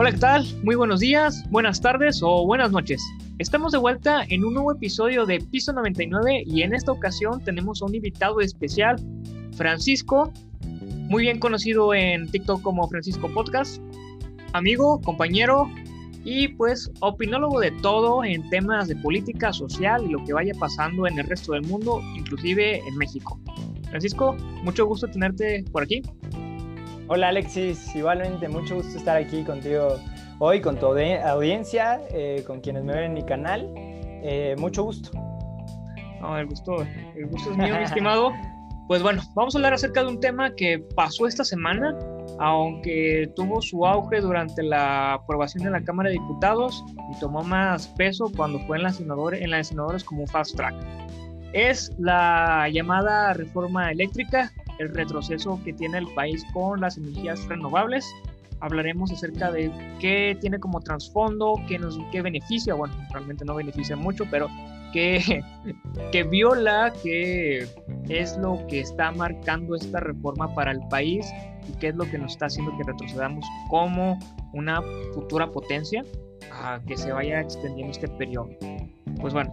Hola, ¿qué tal? Muy buenos días, buenas tardes o buenas noches. Estamos de vuelta en un nuevo episodio de Piso 99 y en esta ocasión tenemos a un invitado especial, Francisco, muy bien conocido en TikTok como Francisco Podcast, amigo, compañero y pues opinólogo de todo en temas de política social y lo que vaya pasando en el resto del mundo, inclusive en México. Francisco, mucho gusto tenerte por aquí. Hola Alexis, igualmente mucho gusto estar aquí contigo hoy, con tu audiencia, eh, con quienes me ven en mi canal. Eh, mucho gusto. No, el gusto, el gusto es mío, mi estimado. Pues bueno, vamos a hablar acerca de un tema que pasó esta semana, aunque tuvo su auge durante la aprobación en la Cámara de Diputados y tomó más peso cuando fue en la senadores, en la senadores como un fast track. Es la llamada reforma eléctrica el retroceso que tiene el país con las energías renovables. Hablaremos acerca de qué tiene como trasfondo, qué, qué beneficia, bueno, realmente no beneficia mucho, pero qué, que viola, qué es lo que está marcando esta reforma para el país y qué es lo que nos está haciendo que retrocedamos como una futura potencia a que se vaya extendiendo este periodo. Pues bueno,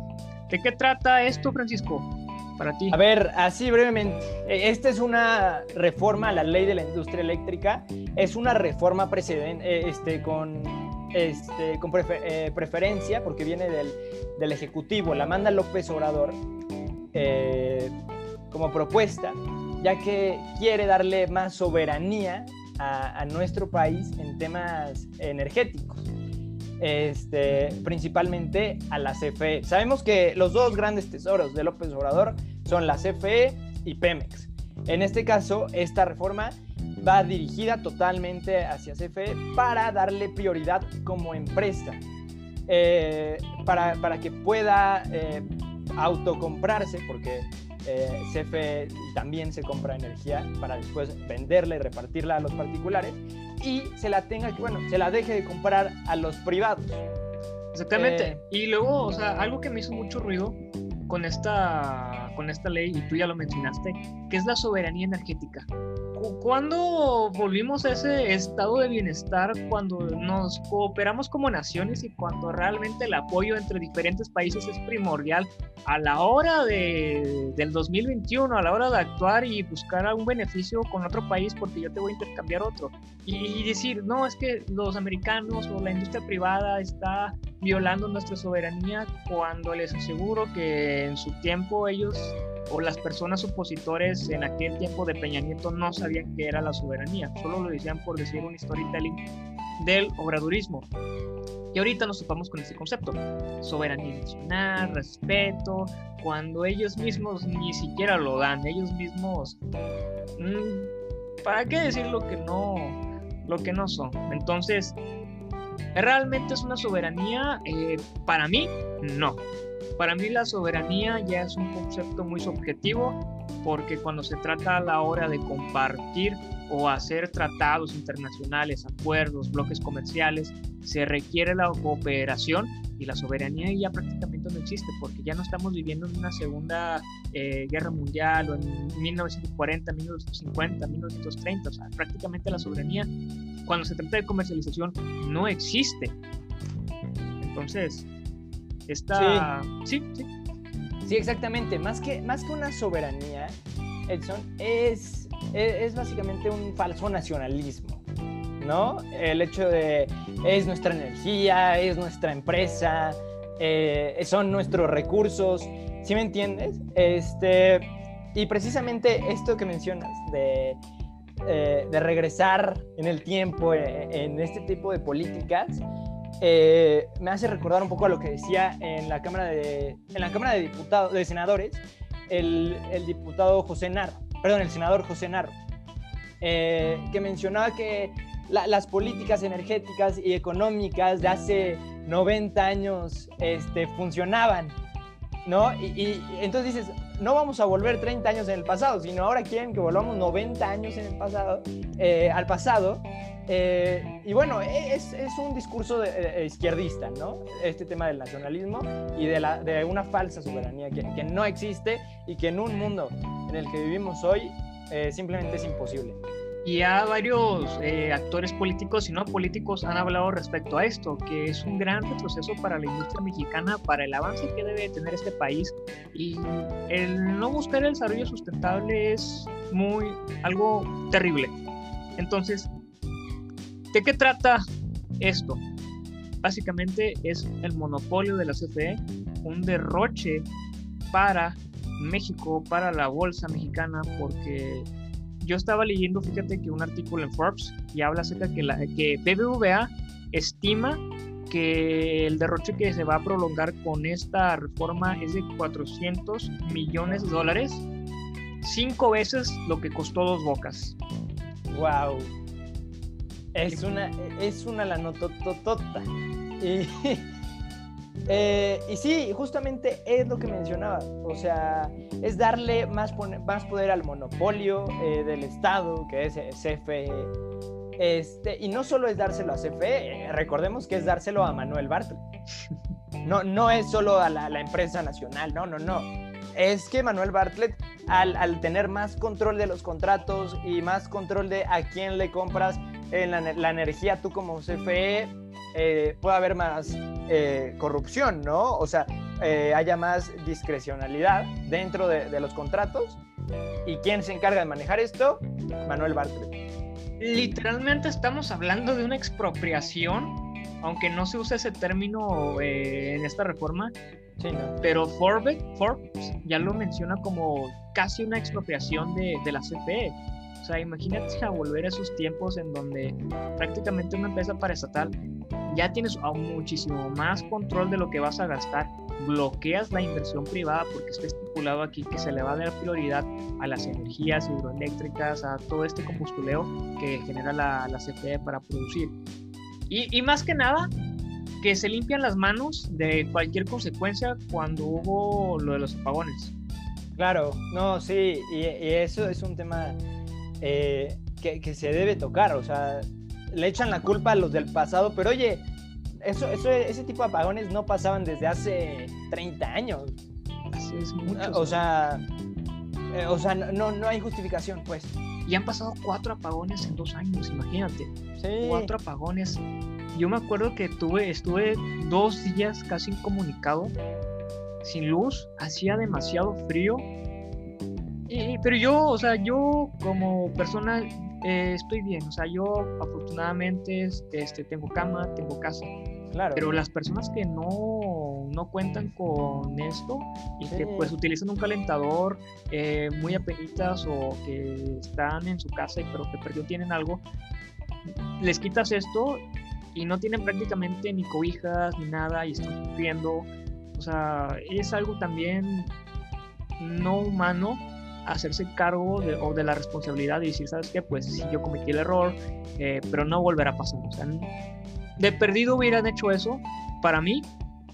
¿de qué trata esto, Francisco? Para ti? A ver, así brevemente. E, esta es una reforma a la ley de la industria eléctrica. Es una reforma precedente, este, con, este, con eh, preferencia, porque viene del, del, Ejecutivo. La manda López Obrador eh, como propuesta, ya que quiere darle más soberanía a nuestro país en temas energéticos. Este, principalmente a la CFE. Sabemos que los dos grandes tesoros de López Obrador son la CFE y Pemex. En este caso, esta reforma va dirigida totalmente hacia CFE para darle prioridad como empresa, eh, para, para, que pueda eh, autocomprarse, porque eh, CFE también se compra energía para después venderla y repartirla a los particulares y se la tenga que, bueno, se la deje de comprar a los privados. Exactamente. Eh, y luego, o sea, algo que me hizo mucho ruido con esta, con esta ley, y tú ya lo mencionaste, que es la soberanía energética. ¿Cuándo volvimos a ese estado de bienestar cuando nos cooperamos como naciones y cuando realmente el apoyo entre diferentes países es primordial a la hora de, del 2021, a la hora de actuar y buscar algún beneficio con otro país porque yo te voy a intercambiar otro? Y, decir, no, es que los americanos o la industria privada está violando nuestra soberanía cuando les aseguro que en su tiempo ellos o las personas opositores en aquel tiempo de Peña Nieto no sabían qué era la soberanía, solo lo decían por decir un storytelling del obradurismo. Y ahorita nos topamos con este concepto, soberanía nacional, respeto, cuando ellos mismos ni siquiera lo dan, ellos mismos, mm, ¿para qué decir lo que no, lo que no son? Entonces, ¿realmente es una soberanía? Eh, para mí, no. Para mí la soberanía ya es un concepto muy subjetivo porque cuando se trata a la hora de compartir o hacer tratados internacionales, acuerdos, bloques comerciales, se requiere la cooperación y la soberanía ya prácticamente no existe porque ya no estamos viviendo en una segunda eh, guerra mundial o en 1940, 1950, 1930, o sea, prácticamente la soberanía cuando se trata de comercialización no existe. Entonces, Está... Sí. sí, sí. exactamente. Más que, más que una soberanía, Edson, es, es, básicamente un falso nacionalismo. ¿no? El hecho de es nuestra energía, es nuestra empresa, eh, son nuestros recursos, ¿sí me entiendes? Este, y precisamente esto que mencionas de, eh, de regresar en el tiempo eh, en este tipo de políticas, me hace recordar un poco a lo que decía en la Cámara de, en la cámara de Diputados, de Senadores, el, el diputado José Narro, perdón, el senador José Narro, eh, que mencionaba que las políticas energéticas y económicas de hace 90 años este, funcionaban, ¿no? Y, entonces dices, no vamos a volver 30 años en el pasado, sino ahora quieren que volvamos 90 años en el pasado, eh, al pasado, eh, y bueno, es, un discurso de, izquierdista, ¿no? Este tema del nacionalismo y de, una falsa soberanía que, no existe y que en un mundo en el que vivimos hoy eh, simplemente es imposible. Y ya varios eh, actores políticos y no políticos han hablado respecto a esto, que es un gran retroceso para la industria mexicana, para el avance que debe tener este país. Y el no buscar el desarrollo sustentable es muy algo terrible. Entonces, ¿de qué trata esto? Básicamente es el monopolio de la CFE, un derroche para México, para la bolsa mexicana, porque yo estaba leyendo, fíjate que un artículo en Forbes y habla acerca que, la, que BBVA estima que el derroche que se va a prolongar con esta reforma es de 400 millones de dólares, cinco veces lo que costó dos bocas. Wow. Es una, es una la notototota. Y Eh, y sí, justamente es lo que mencionaba, o sea, es darle más, más poder al monopolio eh, del Estado, que es CFE. Este, y no solo es dárselo a CFE, eh, recordemos que es dárselo a Manuel Bartlett. No, no es solo a la, empresa nacional, no, no, no. Es que Manuel Bartlett, al, al, tener más control de los contratos y más control de a quién le compras la, la energía tú como CFE, eh, pueda haber más eh, corrupción, ¿no? O sea, eh, haya más discrecionalidad dentro de, los contratos. ¿Y quién se encarga de manejar esto? Manuel Bartlett. Literalmente estamos hablando de una expropiación, aunque no se usa ese término en esta reforma. Sí, ¿no? Pero Forbes, Forbes ya lo menciona como casi una expropiación de, de la CFE. O sea, imagínate a volver a esos tiempos en donde prácticamente una empresa paraestatal ya tienes muchísimo más control de lo que vas a gastar, bloqueas la inversión privada porque está estipulado aquí que se le va a dar prioridad a las energías hidroeléctricas, a todo este combustuleo que genera la, la CFE para producir. Y, y, más que nada, que se limpian las manos de cualquier consecuencia cuando hubo lo de los apagones. Claro, no, sí, y, eso es un tema eh, que, que se debe tocar, o sea, le echan la culpa a los del pasado, pero oye, eso, eso, ese tipo de apagones no pasaban desde hace 30 años. Así es mucho. O sea, eh, o sea no, no hay justificación, pues. Y han pasado cuatro apagones en dos años, imagínate. Sí. Cuatro apagones. Yo me acuerdo que tuve, estuve dos días casi incomunicado, sin luz, hacía demasiado frío. Y, pero yo, o sea, yo como persona eh, estoy bien, o sea, yo afortunadamente este, tengo cama, tengo casa. Claro. Pero las personas que no, no cuentan con esto y que pues utilizan un calentador eh, muy apenitas o que están en su casa y pero que perdió tienen algo, les quitas esto y no tienen prácticamente ni cobijas ni nada y están sufriendo. O sea, es algo también no humano hacerse cargo de, o de la responsabilidad y decir, ¿sabes qué? Pues sí, yo cometí el error, eh, pero no volverá a pasar. O de perdido hubieran hecho eso para mí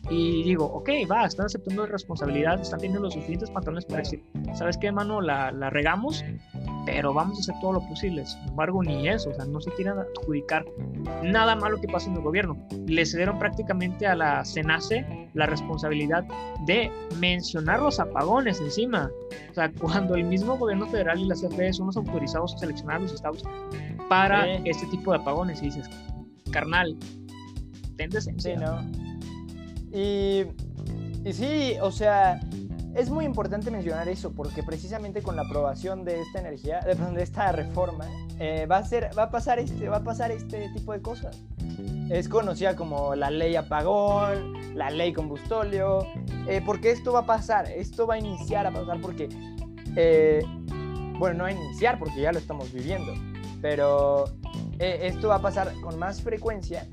y digo, ok, va, están aceptando responsabilidad, están teniendo los suficientes pantalones para decir, ¿sabes qué, hermano? La, la regamos, pero vamos a hacer todo lo posible. Sin embargo, ni eso, o sea, no se quieren adjudicar nada malo que pase en el gobierno. Le cedieron prácticamente a la CENACE la responsabilidad de mencionar los apagones encima. O sea, cuando el mismo gobierno federal y la CFE son los autorizados a seleccionar los estados para este tipo de apagones, y dices, carnal, ten decencia. Sí, ¿no? Y, sí, o sea, es muy importante mencionar eso porque precisamente con la aprobación de esta energía, de, esta reforma, eh, va, a ser, va, a pasar este, va a pasar este tipo de cosas. Es conocida como la ley apagón, la ley combustóleo, eh, porque esto va a pasar, esto va a iniciar a pasar porque, eh, bueno, no a iniciar porque ya lo estamos viviendo, pero esto va a pasar con más frecuencia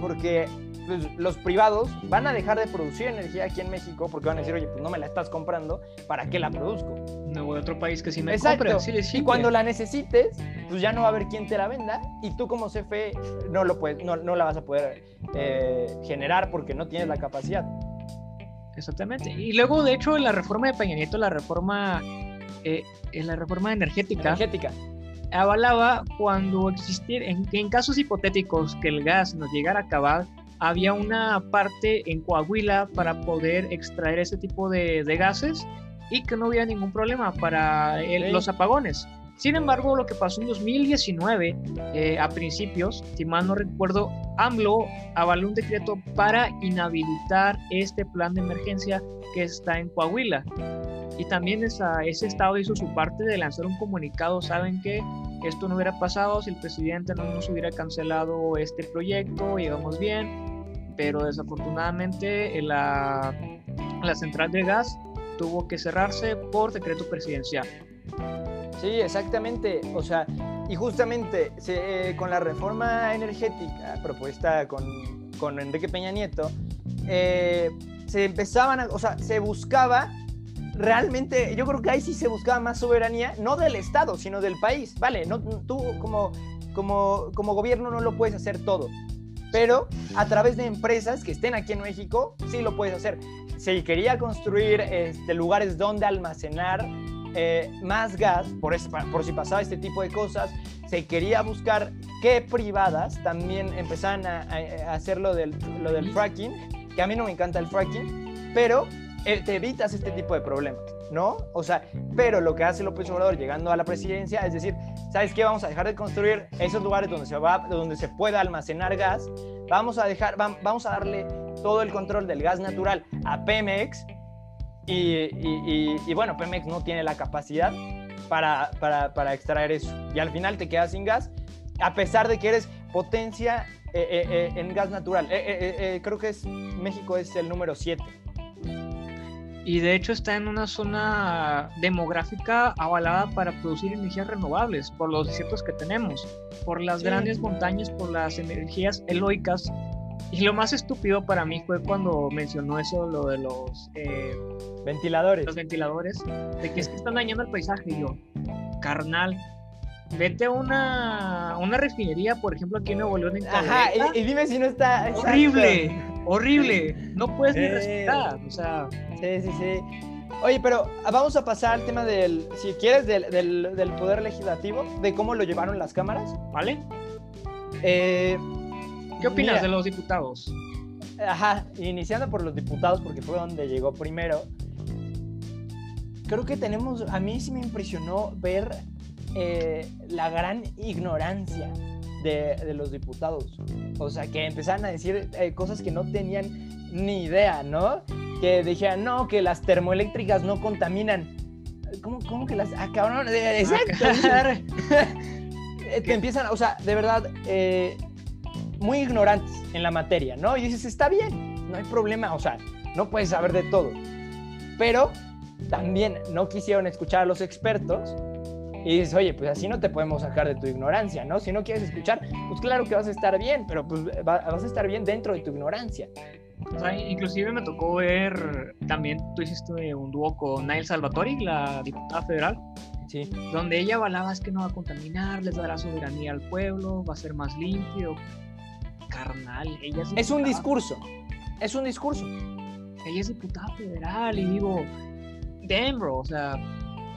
porque pues, los privados van a dejar de producir energía aquí en México porque van a decir, oye, pues no me la estás comprando, ¿para qué la produzco? No voy a otro país que sí me Exacto. compre. y cuando la necesites, pues ya no va a haber quien te la venda y tú como CFE no, lo puedes, no, no la vas a poder eh, generar porque no tienes la capacidad. Exactamente. Y luego, de hecho, en la reforma de Peña Nieto, la reforma, eh, en la reforma energética, energética avalaba cuando existir, en, en casos hipotéticos que el gas nos llegara a acabar, había una parte en Coahuila para poder extraer ese tipo de, gases y que no hubiera ningún problema para los apagones. Sin embargo, lo que pasó en 2019, eh, a principios, si mal no recuerdo, AMLO avaló un decreto para inhabilitar este plan de emergencia que está en Coahuila. Y también esa, ese estado hizo su parte de lanzar un comunicado, saben que esto no hubiera pasado si el presidente no nos hubiera cancelado este proyecto, llegamos bien, pero desafortunadamente la, la central de gas tuvo que cerrarse por decreto presidencial. Sí, exactamente. O sea, y justamente eh, con la reforma energética propuesta con, con Enrique Peña Nieto, eh, se empezaban, a, o sea, se buscaba realmente, yo creo que ahí sí se buscaba más soberanía, no del Estado, sino del país. Vale, no, tú como, como, como gobierno no lo puedes hacer todo, pero a través de empresas que estén aquí en México, sí lo puedes hacer. Se quería construir este, lugares donde almacenar eh, más gas, por, por si pasaba este tipo de cosas, se quería buscar que privadas también empezaran a, hacer lo del, lo del fracking, que a mí no me encanta el fracking, pero te evitas este tipo de problemas, ¿no? O sea, pero lo que hace López Obrador llegando a la presidencia es decir, ¿sabes qué? Vamos a dejar de construir esos lugares donde se, va, donde se pueda almacenar gas, vamos a, dejar, vamos a darle todo el control del gas natural a Pemex y, bueno, Pemex no tiene la capacidad para, para, extraer eso. Y al final te quedas sin gas, a pesar de que eres potencia eh, eh, eh, en gas natural. creo que es, México es el número 7. Y de hecho está en una zona demográfica avalada para producir energías renovables por los desiertos que tenemos, por las grandes montañas, por las energías eloicas y lo más estúpido para mí fue cuando mencionó eso, lo de los eh, ventiladores. Los ventiladores, de que es que están dañando el paisaje. Y yo, carnal, vete a una, una refinería, por ejemplo, aquí en Nuevo León. En Ajá, y, dime si no está. Horrible, horrible. No puedes ni respetar. O sea. Sí, sí, sí. Oye, pero vamos a pasar al tema del, si quieres, del, del, del poder legislativo, de cómo lo llevaron las cámaras. ¿Vale? Eh ¿Qué opinas de los diputados? Ajá, iniciando por los diputados, porque fue donde llegó primero. Creo que tenemos, a mí sí me impresionó ver eh, la gran ignorancia de, los diputados. O sea, que empezaron a decir eh, cosas que no tenían ni idea, ¿no? Que dijeran, no, que las termoeléctricas no contaminan. ¿Cómo, cómo que las.? Ah, cabrón, exacto. Te empiezan, o sea, de verdad, eh, muy ignorantes en la materia, ¿no? Y dices, está bien, no hay problema, o sea, no puedes saber de todo. Pero también no quisieron escuchar a los expertos y dices, oye, pues así no te podemos sacar de tu ignorancia, ¿no? Si no quieres escuchar, pues claro que vas a estar bien, pero pues vas a estar bien dentro de tu ignorancia. O sea, inclusive me tocó ver también, tú hiciste un dúo con Nail Salvatori, la diputada federal, sí. donde ella avalaba es que no va a contaminar, les dará soberanía al pueblo, va a ser más limpio carnal, ella es, un discurso, es un discurso. Ella es diputada federal y digo, damn, bro, o sea,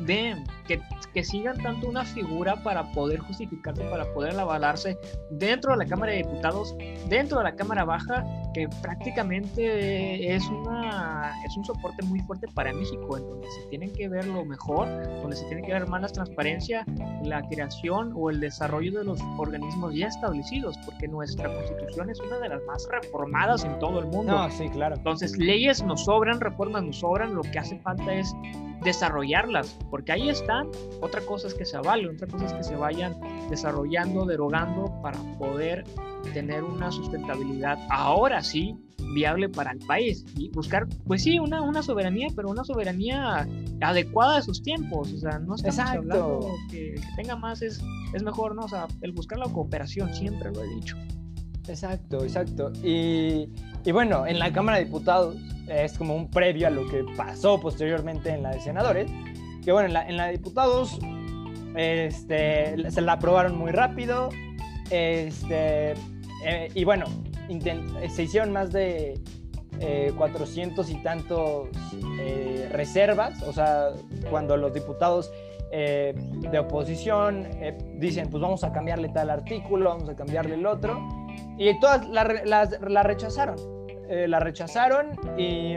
damn, que, que sigan tanto una figura para poder justificarse, para poder avalarse dentro de la Cámara de Diputados, dentro de la Cámara Baja, que prácticamente es, una, es un soporte muy fuerte para México, en donde se tienen que ver lo mejor, donde se tiene que ver más la transparencia, la creación o el desarrollo de los organismos ya establecidos, porque nuestra constitución es una de las más reformadas en todo el mundo. No, sí, claro. Entonces, leyes nos sobran, reformas nos sobran, lo que hace falta es desarrollarlas, porque ahí están. Otra cosa es que se avalen, otra cosa es que se vayan desarrollando, derogando para poder tener una sustentabilidad ahora sí viable para el país y buscar, pues sí, una, una soberanía, pero una soberanía adecuada a sus tiempos. O sea, no estamos Exacto. hablando que, que tenga más es, es mejor, ¿no? O sea, el buscar la cooperación, siempre lo he dicho. Exacto, exacto. Y, y bueno, en la Cámara de Diputados es como un previo a lo que pasó posteriormente en la de senadores. Que bueno, en la, la de diputados este, se la aprobaron muy rápido. Este, eh, y bueno, se hicieron más de 400 eh, y tantos eh, reservas. O sea, cuando los diputados de oposición dicen, pues vamos a cambiarle tal artículo, vamos a cambiarle el otro. Y todas la rechazaron. Eh, la rechazaron y,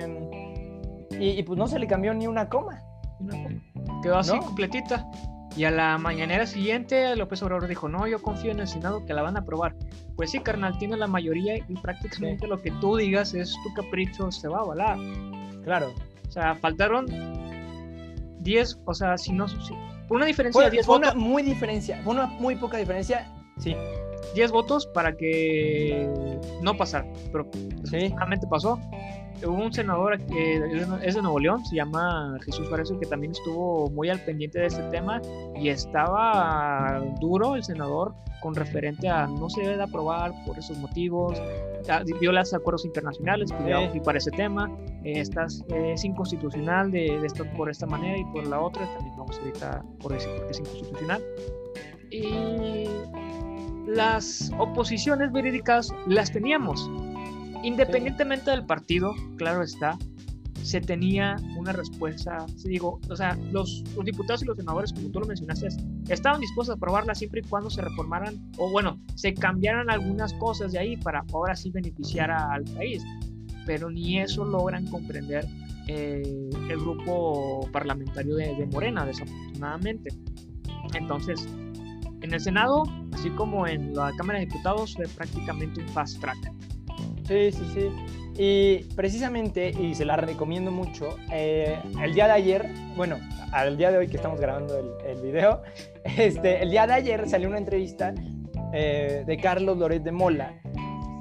y, pues no se le cambió ni una coma. Quedó así completita. Y a la mañanera siguiente, López Obrador dijo, no, yo confío en el Senado que la van a aprobar. Pues sí, carnal, tiene la mayoría y prácticamente lo que tú digas es tu capricho, se va a avalar. Claro. O sea, faltaron 10, o sea, si no, por una diferencia de 10 fue votos. una muy diferencia, fue una muy poca diferencia, sí. 10 votos para que no pasara, pero Sí. realmente pasó. Hubo un senador que es de Nuevo León, se llama Jesús Varezo, que también estuvo muy al pendiente de este tema y estaba duro el senador con referente a no se debe de aprobar por esos motivos, ah, viola los acuerdos internacionales que Sí. sí. para ese tema, eh, estás, eh, es inconstitucional de, de esto por esta manera y por la otra, también vamos ahorita por decir porque es inconstitucional. Y las oposiciones verídicas las teníamos. Independientemente del partido, claro está, se tenía una respuesta. Se digo, o sea, los, diputados y los senadores, como tú lo mencionaste, estaban dispuestos a aprobarla siempre y cuando se reformaran, o bueno, se cambiaran algunas cosas de ahí para ahora sí beneficiar a- al país. Pero ni eso logran comprender eh, el grupo parlamentario de, de Morena, desafortunadamente. Entonces, en el Senado, así como en la Cámara de Diputados, fue prácticamente un fast track. Sí, sí, sí. Y precisamente, y se la recomiendo mucho, eh, el día de ayer, bueno, al día de hoy que estamos grabando el, el video, este, el día de ayer salió una entrevista eh, de Carlos Loret de Mola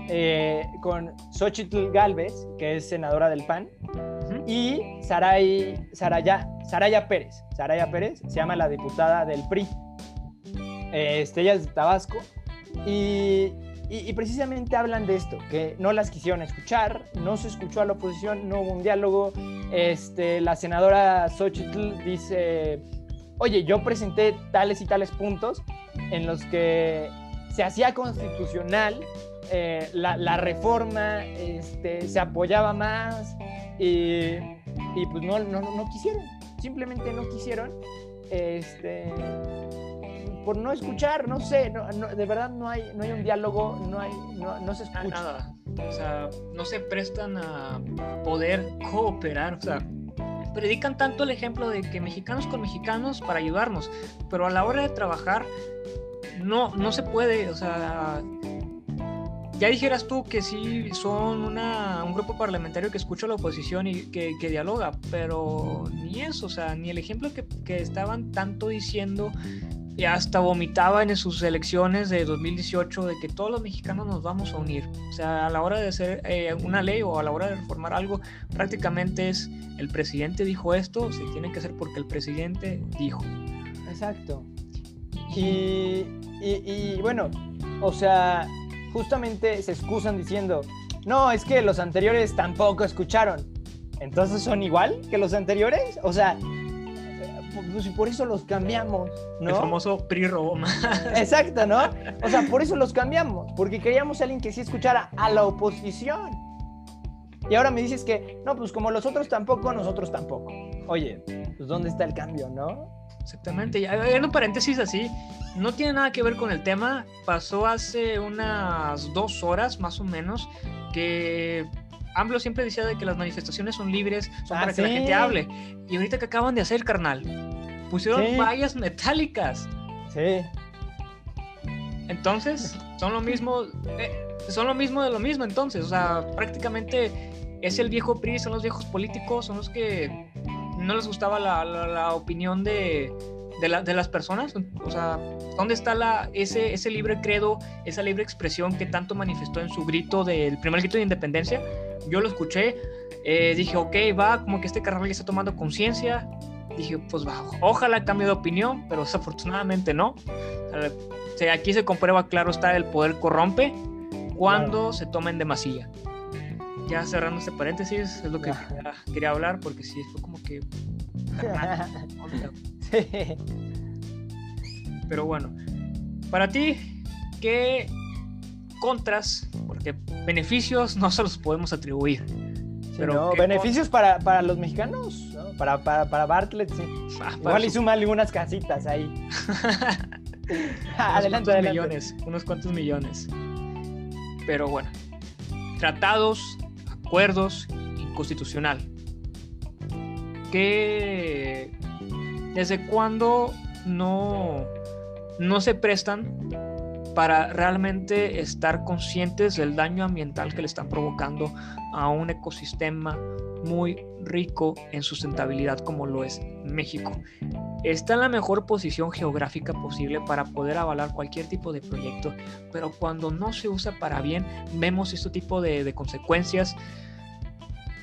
eh, con Xochitl Galvez, que es senadora del PAN, y Saray, Saraya, Saraya Pérez. Saraya Pérez se llama la diputada del PRI. Este, ella es de Tabasco. Y, y- y precisamente hablan de esto, que no las quisieron escuchar, no se escuchó a la oposición, no hubo un diálogo. Este, la senadora Xochitl dice, oye, yo presenté tales y tales puntos en los que se hacía constitucional eh, la, la reforma, este, se apoyaba más y, y pues no, no, no quisieron, simplemente no quisieron. Este, por no escuchar, no sé, no, no, de verdad no hay, no hay un diálogo, no, hay, no, no se escucha. Nada. O sea, no se prestan a poder cooperar. O sea, predican tanto el ejemplo de que mexicanos con mexicanos para ayudarnos, pero a la hora de trabajar no, no se puede. O sea, ya dijeras tú que sí son una, un grupo parlamentario que escucha a la oposición y que, que dialoga, pero ni eso, o sea, ni el ejemplo que, que estaban tanto diciendo y hasta vomitaba en sus elecciones de 2018 de que todos los mexicanos nos vamos a unir. O sea, a la hora de hacer eh, una ley o a la hora de reformar algo, prácticamente es el presidente dijo esto, se tiene que hacer porque el presidente dijo. Exacto. Y, y, y, bueno, o sea, justamente se excusan diciendo, no, es que los anteriores tampoco escucharon. Entonces son igual que los anteriores. O sea, pues por eso los cambiamos, ¿no? El famoso PRI más. Exacto, ¿no? O sea, por eso los cambiamos, porque queríamos a alguien que sí escuchara a la oposición. Y ahora me dices que, no, pues como los otros tampoco, nosotros tampoco. Oye, pues ¿dónde está el cambio, no? Exactamente. Y haciendo un paréntesis así, no tiene nada que ver con el tema. Pasó hace unas dos horas más o menos que AMLO siempre decía de que las manifestaciones son libres, son Ah, para que la sí. gente hable. Y ahorita que acaban de hacer, carnal, pusieron Sí. vallas metálicas. Sí. Entonces, son lo mismo, eh, son lo mismo de lo mismo entonces, o sea, prácticamente es el viejo PRI, son los viejos políticos, son los que no les gustaba la, la- la opinión de, de, la- de las personas, o sea, ¿dónde está la, ese, ese libre credo, esa libre expresión que tanto manifestó en su grito del primer grito de independencia? Yo lo escuché, eh, dije, ok, va, como que este carnal ya está tomando conciencia, dije, pues ojalá cambie de opinión, pero desafortunadamente no. O sea, aquí se comprueba claro está el poder corrompe cuando se toma en demasía. Ya cerrando este paréntesis, es lo que quería, quería hablar porque sí, fue como que... sí. Pero bueno, para ti, ¿qué contras? Porque beneficios no se los podemos atribuir. Pero ¿no? ¿qué Beneficios para, para los mexicanos, ¿no? Para, para, para Bartlett, sí. Ah, Igual y su- súmale unas casitas ahí. unos adelante, cuantos adelante. millones, unos cuantos millones. Pero bueno, tratados, acuerdos, inconstitucional. ¿Qué, ¿Desde cuándo no, no se prestan para realmente estar conscientes del daño ambiental que le están provocando a un ecosistema muy rico en sustentabilidad como lo es México. Está en la mejor posición geográfica posible para poder avalar cualquier tipo de proyecto, pero cuando no se usa para bien, vemos este tipo de, consecuencias.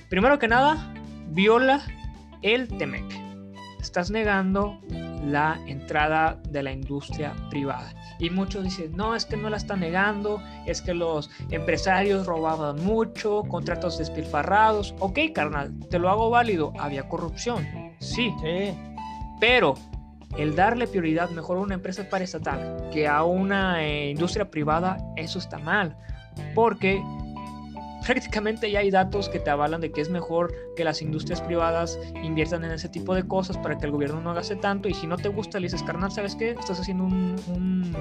Primero que nada, viola el TEMEC. Estás negando la entrada de la industria privada. Y muchos dicen, no, es que no la están negando, es que los empresarios robaban mucho, contratos despilfarrados. Ok, carnal, te lo hago válido, había corrupción, sí. Sí. Pero el darle prioridad mejor a una empresa paraestatal que a una eh, industria privada, eso está mal. Porque prácticamente ya hay datos que te avalan de que es mejor que las industrias privadas inviertan en ese tipo de cosas para que el gobierno no gaste tanto y si no te gusta le dices, carnal, ¿sabes qué? Estás haciendo un,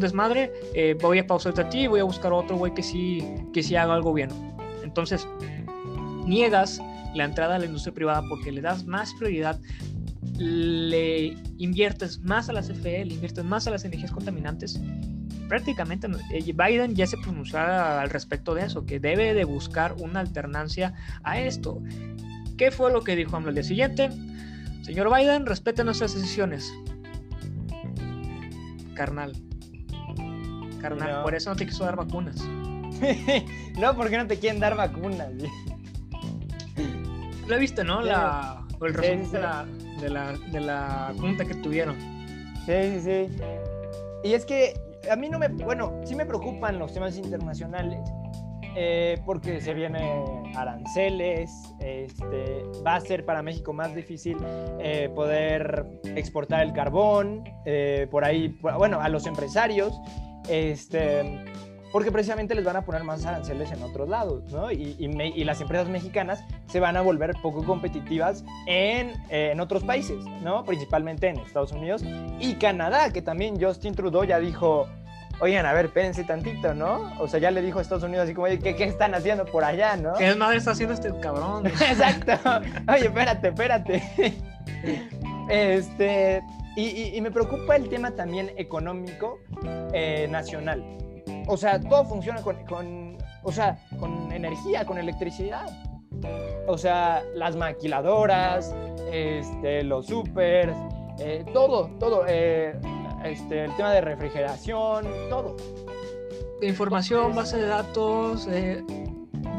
desmadre, eh, voy a pausarte a ti y voy a buscar otro güey que sí, que sí haga algo bien. Entonces, niegas la entrada a la industria privada porque le das más prioridad, le inviertes más a la CFE, le inviertes más a las energías contaminantes prácticamente eh, Biden ya se pronunció al respecto de eso, que debe de buscar una alternancia a esto. ¿Qué fue lo que dijo AMLO el día siguiente? Señor Biden, respete nuestras decisiones. Carnal. Carnal, No. por eso no te quiso dar vacunas. no, porque no te quieren dar vacunas. Lo viste, ¿no? La, el resumen sí. de, la, de, la, de la junta que tuvieron. Sí, sí, sí. Y es que a mí no me, bueno, sí me preocupan los temas internacionales, eh, porque se vienen aranceles, este, va a ser para México más difícil eh, poder exportar el carbón, eh, por ahí, bueno, a los empresarios, este, porque precisamente les van a poner más aranceles en otros lados, ¿no? Y, y me- y las empresas mexicanas se van a volver poco competitivas en, eh, en otros países, ¿no? Principalmente en Estados Unidos y Canadá, que también Justin Trudeau ya dijo, oigan, a ver, espérense tantito, ¿no? O sea, ya le dijo a Estados Unidos así como, "Oye, ¿qué, qué están haciendo por allá, no? ¿Qué madre está haciendo este cabrón? Exacto. Oye, espérate, espérate. Este, y, y- y me preocupa el tema también económico eh, nacional. O sea, todo funciona con, con- o sea, con energía, con electricidad. O sea, las maquiladoras, este, los supers, eh, todo, todo. eh, este, el tema de refrigeración, todo. información, base de datos. eh,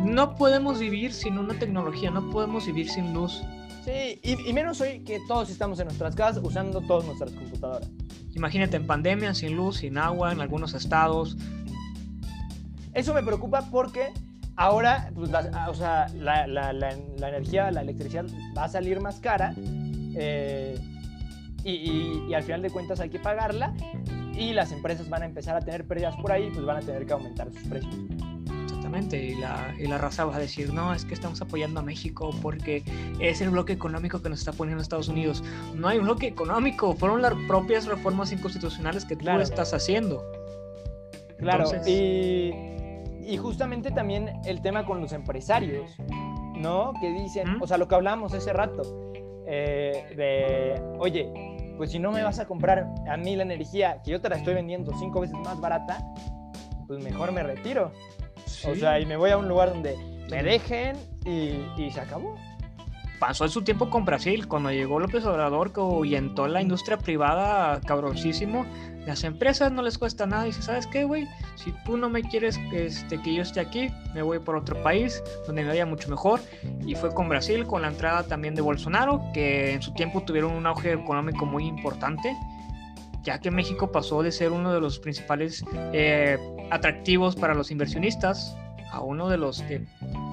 no podemos vivir sin una tecnología, no podemos vivir sin luz. Sí, y, y menos hoy que todos estamos en nuestras casas usando todas nuestras computadoras. Imagínate en pandemia, sin luz, sin agua, en algunos estados. Eso me preocupa porque ahora, pues, la, o sea, la, la- la- energía, la electricidad va a salir más cara eh, y, y- y al final de cuentas hay que pagarla y las empresas van a empezar a tener pérdidas por ahí, pues van a tener que aumentar sus precios. Exactamente, y la, y la raza va a decir, no, es que estamos apoyando a México porque es el bloque económico que nos está poniendo Estados Unidos. No hay un bloque económico, fueron las propias reformas inconstitucionales que tú Claro. estás haciendo. Claro, Entonces- y, y justamente también el tema con los empresarios, ¿no? Que dicen, o sea, lo que hablamos ese rato, eh, de, oye, pues si no me vas a comprar a mí la energía, que yo te la estoy vendiendo cinco veces más barata, pues mejor me retiro. O sea, y me voy a un lugar donde me dejen y, y se acabó. Pasó su tiempo con Brasil, cuando llegó López Obrador, que ahuyentó la industria privada cabroncísimo. Las empresas no les cuesta nada. Dice, ¿sabes qué, güey? Si tú no me quieres este, que yo esté aquí, me voy por otro país donde me vaya mucho mejor. Y fue con Brasil, con la entrada también de Bolsonaro, que en su tiempo tuvieron un auge económico muy importante, ya que México pasó de ser uno de los principales eh, atractivos para los inversionistas a uno de los que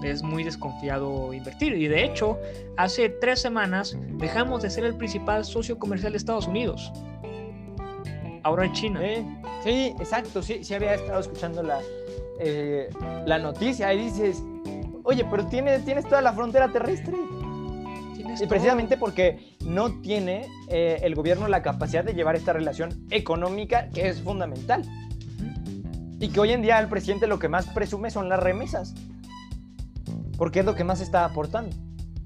es muy desconfiado invertir. Y de hecho, hace tres semanas dejamos de ser el principal socio comercial de Estados Unidos. Ahora es China. Sí, sí, exacto, sí, sí había estado escuchando la, eh, la noticia y dices, oye, pero tienes, tienes toda la frontera terrestre. Y precisamente porque no tiene eh, el gobierno la capacidad de llevar esta relación económica que es fundamental. Y que hoy en día el presidente lo que más presume son las remesas. Porque es lo que más está aportando.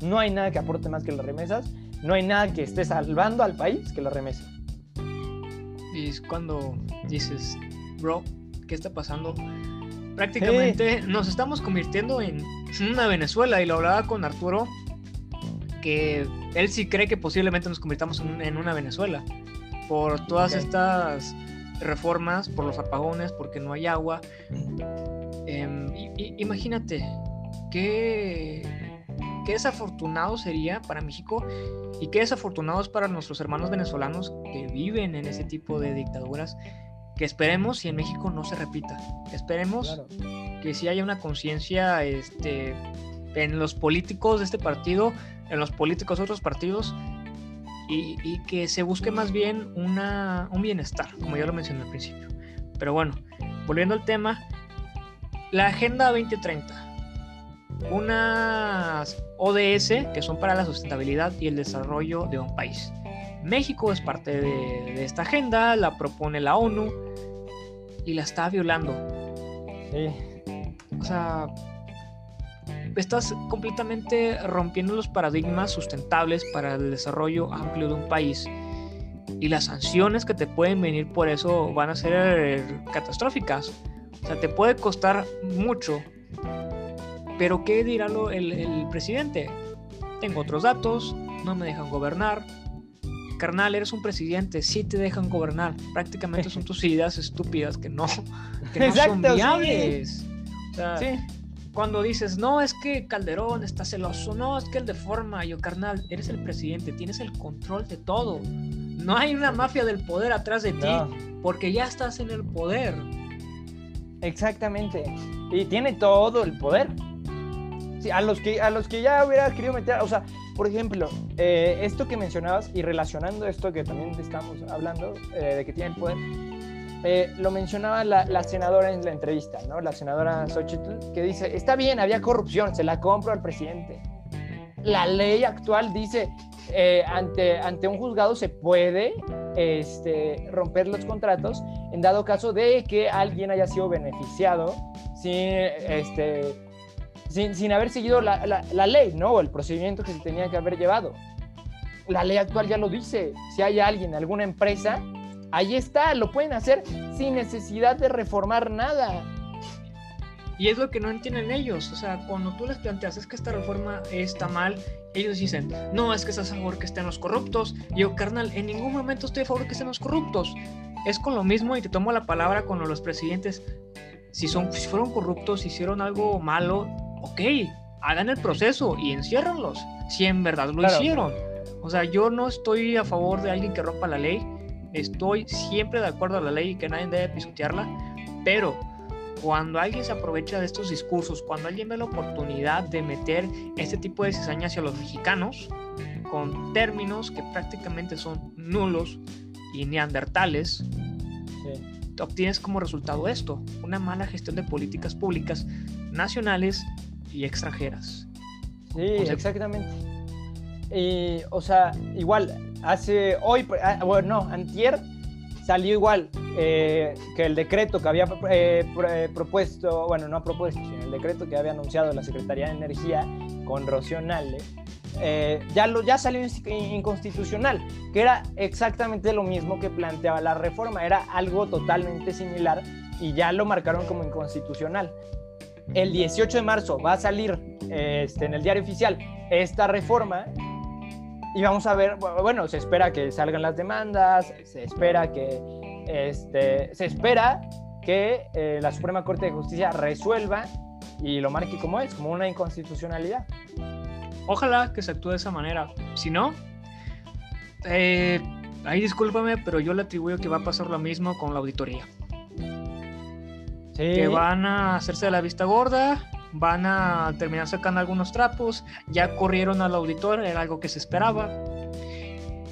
No hay nada que aporte más que las remesas. No hay nada que esté salvando al país que las remesas. Y es cuando dices, bro, ¿qué está pasando? Prácticamente nos estamos convirtiendo en una Venezuela y lo hablaba con Arturo que él sí cree que posiblemente nos convirtamos en una Venezuela por todas estas reformas, por los apagones, porque no hay agua. Em, imagínate qué, qué desafortunado sería para México y qué desafortunado es para nuestros hermanos venezolanos que viven en ese tipo de dictaduras que esperemos si en México no se repita. Esperemos que si haya una conciencia este, en los políticos de este partido, en los políticos de otros partidos, y, que se busque más bien una, un bienestar, como ya lo mencioné al principio. Pero bueno, volviendo al tema, la Agenda 2030. Unas ODS que son para la sustentabilidad y el desarrollo de un país. México es parte de, de esta agenda, la propone la ONU y la está violando. Sí. O sea, estás completamente rompiendo los paradigmas sustentables para el desarrollo amplio de un país. Y las sanciones que te pueden venir por eso van a ser catastróficas. O sea, te puede costar mucho. Pero ¿qué dirá lo, el, el presidente? Tengo otros datos, no me dejan gobernar, carnal, eres un presidente, sí te dejan gobernar. Prácticamente son tus ideas estúpidas que no, que no son viables. sí cuando dices, no, es que Calderón está celoso, no, es que el de forma, yo carnal, eres el presidente, tienes el control de todo. No hay una mafia del poder atrás de ti, porque ya estás en el poder. Exactamente. Y tiene todo el poder. Sí, a, los que, a los que ya hubiera querido meter, o sea, por ejemplo, eh, esto que mencionabas y relacionando esto que también estamos hablando, eh, de que tiene el poder, eh, lo mencionaba la, senadora en la entrevista, ¿no? La senadora Xochitl, que dice, está bien, había corrupción, se la compro al presidente. La ley actual dice, eh, ante, ante un juzgado se puede este, romper los contratos en dado caso de que alguien haya sido beneficiado sin, este, sin, haber seguido la, la, ley, ¿no? O el procedimiento que se tenía que haber llevado. La ley actual ya lo dice. Si hay alguien, alguna empresa Ahí está, lo pueden hacer sin necesidad de reformar nada. Y es lo que no entienden ellos. O sea, cuando tú les planteas es que esta reforma está mal, ellos dicen, no, es que estás a favor que estén los corruptos. Y yo, carnal, en ningún momento estoy a favor que estén los corruptos. Es con lo mismo y te tomo la palabra con los presidentes. Si, son, si fueron corruptos, hicieron algo malo, ok, hagan el proceso y enciérranlos. Si en verdad lo hicieron. O sea, yo no estoy a favor de alguien que rompa la ley estoy siempre de acuerdo a la ley y que nadie debe pisotearla, pero cuando alguien se aprovecha de estos discursos, cuando alguien ve la oportunidad de meter este tipo de cizaña hacia los mexicanos, con términos que prácticamente son nulos y neandertales, te obtienes como resultado esto, una mala gestión de políticas públicas nacionales y extranjeras. Sí, exactamente. Y, o sea, igual, hace hoy, ah, bueno, no, antier salió igual eh, que el decreto que había eh, eh, propuesto, bueno, no propuesto, sino el decreto que había anunciado la Secretaría de Energía con Rocío Nale, ya, lo, ya salió inconstitucional, que era exactamente lo mismo que planteaba la reforma, era algo totalmente similar y ya lo marcaron como inconstitucional. El 18 de marzo va a salir este, en el diario oficial esta reforma y vamos a ver, bueno, se espera que salgan las demandas, se espera que, este, se espera que eh, la Suprema Corte de Justicia resuelva y lo marque como es, como una inconstitucionalidad. Ojalá que se actúe de esa manera. Si no, eh, ahí discúlpame, pero yo le atribuyo que va a pasar lo mismo con la auditoría. Sí. Que van a hacerse de la vista gorda, van a terminar sacando algunos trapos, ya corrieron al auditor, era algo que se esperaba.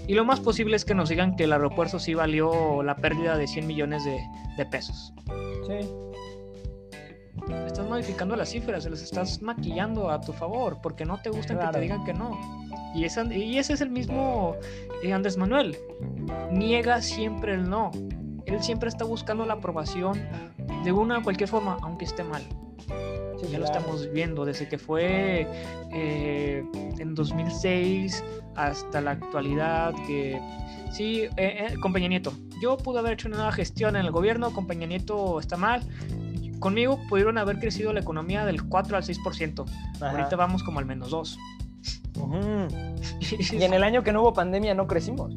Y lo más posible es que nos digan que el aeropuerto sí valió la pérdida de 100 millones de, pesos. Sí. Estás modificando las cifras, se las estás maquillando a tu favor, porque no te gustan que te digan que no. Y, y ese es el mismo eh, Andrés Manuel. Niega siempre el no. Él siempre está buscando la aprobación de una o cualquier forma, aunque esté mal ya lo estamos viendo desde que fue eh, en 2006 hasta la actualidad que sí, eh, eh, con Peña Nieto, yo pude haber hecho una nueva gestión en el gobierno, con Peña Nieto está mal. Conmigo pudieron haber crecido la economía del 4 al 6%. Ahorita vamos como al menos 2. y en el año que no hubo pandemia no crecimos.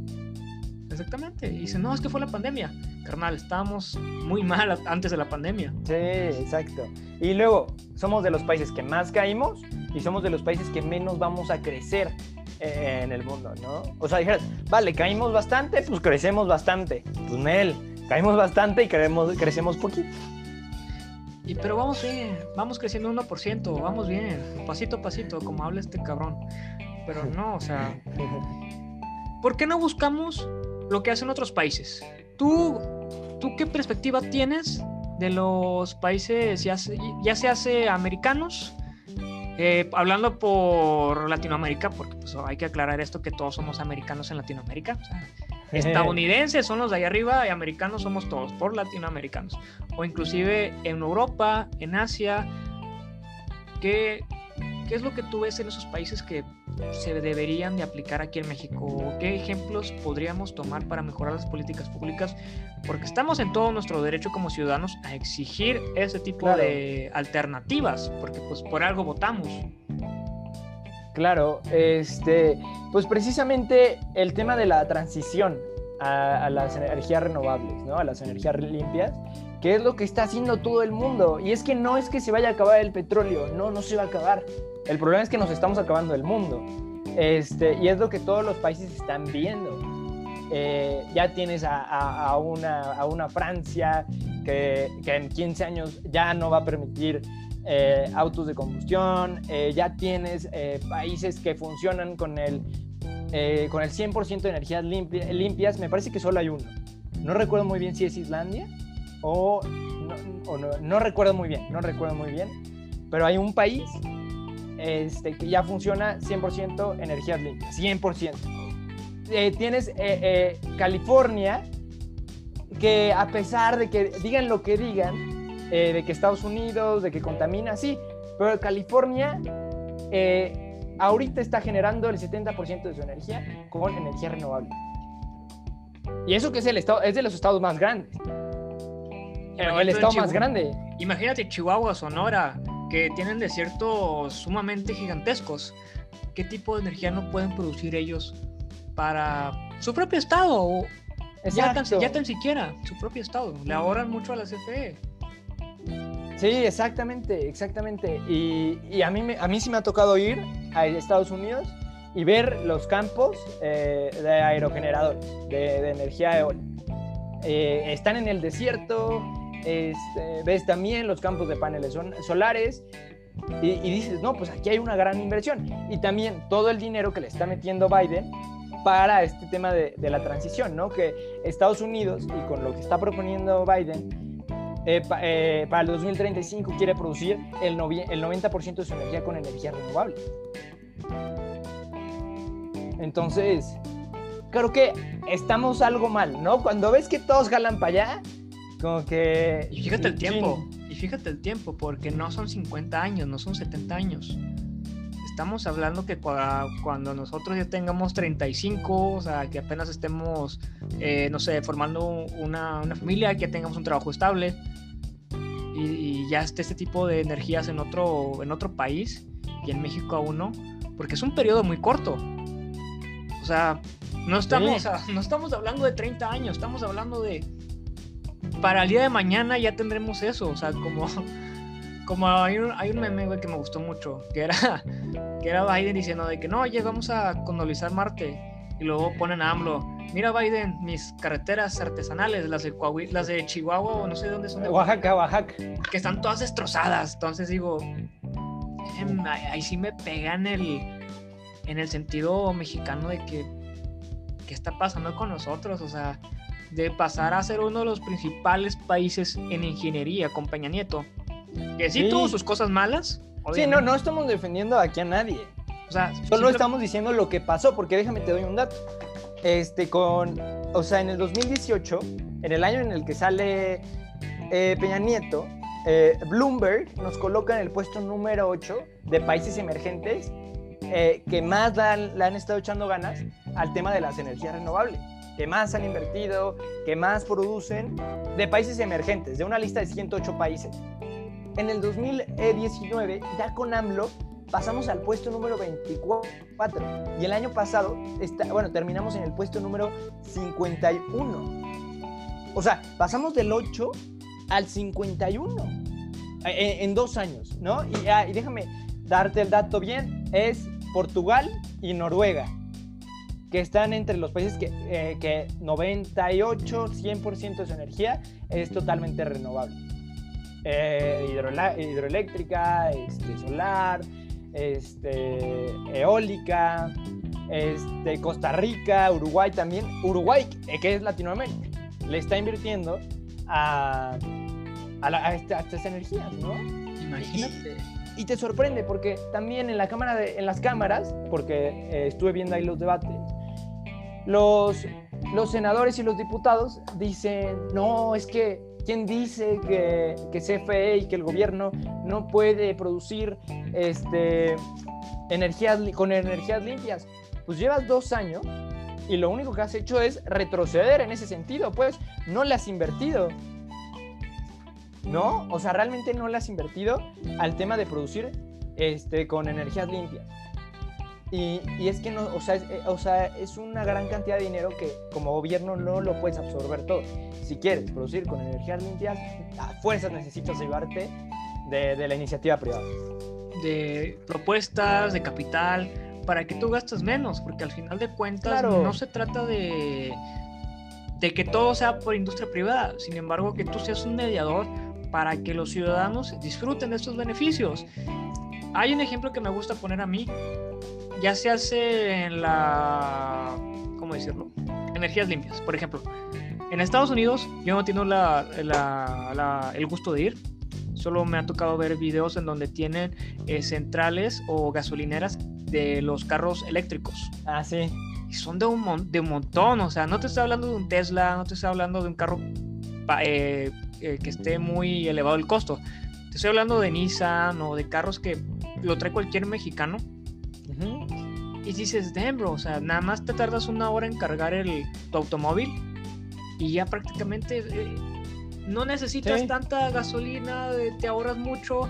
Exactamente. Y dice, no, es que fue la pandemia. Carnal, estábamos muy mal antes de la pandemia. Sí, exacto. Y luego, somos de los países que más caímos y somos de los países que menos vamos a crecer eh, en el mundo, ¿no? O sea, dijeras, vale, caímos bastante, pues crecemos bastante. Pues Nel, caímos bastante y crecemos, crecemos poquito. Y pero vamos bien, vamos creciendo 1%, vamos bien, pasito a pasito, como habla este cabrón. Pero no, o sea, ¿por qué no buscamos lo que hacen otros países. ¿Tú, tú qué perspectiva tienes de los países, ya, se, ya se hace americanos? Eh, hablando por Latinoamérica, porque pues, hay que aclarar esto que todos somos americanos en Latinoamérica. estadounidenses son los de ahí arriba y americanos somos todos, por latinoamericanos. O inclusive en Europa, en Asia. ¿Qué, ¿Qué es lo que tú ves en esos países que se deberían de aplicar aquí en México? ¿Qué ejemplos podríamos tomar para mejorar las políticas públicas? Porque estamos en todo nuestro derecho como ciudadanos a exigir ese tipo de alternativas, porque pues por algo votamos. Claro, este, pues precisamente el tema de la transición a, a, las energías renovables, ¿no? A las energías limpias, que es lo que está haciendo todo el mundo. Y es que no es que se vaya a acabar el petróleo, no, no se va a acabar. El problema es que nos estamos acabando el mundo. Este, y es lo que todos los países están viendo. Eh, ya tienes a, una, Francia que, en 15 años ya no va a permitir eh, autos de combustión, eh, ya tienes países que funcionan con el, con el 100% de energías limpias, me parece que solo hay uno. No recuerdo muy bien si es Islandia o, no, no recuerdo muy bien, no recuerdo muy bien, pero hay un país este, que ya funciona 100% energías limpias, 100%. Eh, tienes eh, eh, California, que a pesar de que digan lo que digan, de que Estados Unidos, de que contamina, sí, pero California ahorita está generando el 70% de su energía con energía renovable. Y eso que es el estado, es de los estados más grandes. el estado más grande. Imagínate Chihuahua, Sonora, que tienen desiertos sumamente gigantescos. ¿Qué tipo de energía no pueden producir ellos para su propio estado? ya tan, ya tan siquiera su propio estado. Le ahorran mucho a la CFE. Sí, exactamente, exactamente. Y, a, mí a mí sí me ha tocado ir a Estados Unidos y ver los campos eh, de aerogeneradores, de, energía eólica. Eh, están en el desierto, este, ves también los campos de paneles solares y, dices, no, pues aquí hay una gran inversión. Y también todo el dinero que le está metiendo Biden para este tema de, la transición, ¿no? Que Estados Unidos, y con lo que está proponiendo Biden, eh, eh, para el 2035 quiere producir el, el 90% de su energía con energía renovable. Entonces, creo que estamos algo mal, ¿no? Cuando ves que todos jalan para allá, como que... Y fíjate el tiempo, y fíjate el tiempo, porque no son 50 años, no son 70 años. Estamos hablando que cuando nosotros ya tengamos 35, o sea, que apenas estemos, eh, no sé, formando una, una, familia, que tengamos un trabajo estable y, ya esté este tipo de energías en otro, en otro país y en México aún no, porque es un periodo muy corto. O sea, no estamos, no estamos hablando de 30 años, estamos hablando de para el día de mañana ya tendremos eso, o sea, como, como hay un, hay un meme, güey, que me gustó mucho, que era, que era Biden diciendo de que no, oye, vamos a colonizar Marte, y luego ponen a AMLO, mira Biden, mis carreteras artesanales, las de, las de Chihuahua o no sé dónde son. De Oaxaca, Oaxaca. Que están todas destrozadas, entonces digo, em, ahí sí me pega en el, en el sentido mexicano de que, ¿qué está pasando con nosotros? O sea, de pasar a ser uno de los principales países en ingeniería con Peña Nieto. Que sí, tuvo sus cosas malas. Sí, no, no estamos defendiendo aquí a nadie. O sea, solo estamos diciendo lo que pasó, porque déjame te doy un dato. Este, con, o sea, en el 2018, en el año en el que sale eh, Peña Nieto, eh, Bloomberg nos coloca en el puesto número 8 de países emergentes eh, que más le han estado echando ganas al tema de las energías renovables. Que más han invertido, que más producen, de países emergentes, de una lista de 108 países. En el 2019, ya con AMLO, pasamos al puesto número 24 y el año pasado, está, bueno, terminamos en el puesto número 51. O sea, pasamos del 8 al 51 en, dos años, ¿no? Ah, y, déjame darte el dato bien, es Portugal y Noruega, que están entre los países que, eh, que 98, 100% de su energía es totalmente renovable. Eh, hidroeléctrica, este, solar, este, eólica, este, Costa Rica, Uruguay también. Uruguay, eh, que es Latinoamérica, le está invirtiendo a, a, estas energías, ¿no? Imagínate. Y, te sorprende porque también en, la cámara de, en las cámaras, porque eh, estuve viendo ahí los debates, los, senadores y los diputados dicen, no, es que ¿Quién dice que, que CFE y que el gobierno no puede producir este, energías, con energías limpias? Pues llevas dos años y lo único que has hecho es retroceder en ese sentido, pues no le has invertido. ¿No? O sea, realmente no le has invertido al tema de producir este, con energías limpias. Y, y, es que no, o sea, es, eh, o sea, es una gran cantidad de dinero que como gobierno no lo puedes absorber todo. Si quieres producir con energías limpias, a fuerzas necesitas llevarte de, de la iniciativa privada. De propuestas, de capital, para que tú gastes menos, porque al final de cuentas no se trata de, de que todo sea por industria privada, sin embargo que tú seas un mediador para que los ciudadanos disfruten de estos beneficios. Hay un ejemplo que me gusta poner a mí, ya se hace en la, ¿cómo decirlo? Energías limpias, por ejemplo. En Estados Unidos yo no tengo la, el gusto de ir, solo me ha tocado ver videos en donde tienen eh, centrales o gasolineras de los carros eléctricos. Ah, sí. Y son de un, de un montón, o sea, no te estoy hablando de un Tesla, no te estoy hablando de un carro eh, eh, que esté muy elevado el costo. Te estoy hablando de Nissan o de carros que lo trae cualquier mexicano y dices, damn, bro, o sea, nada más te tardas una hora en cargar el, tu automóvil y ya prácticamente eh, no necesitas tanta gasolina, te ahorras mucho.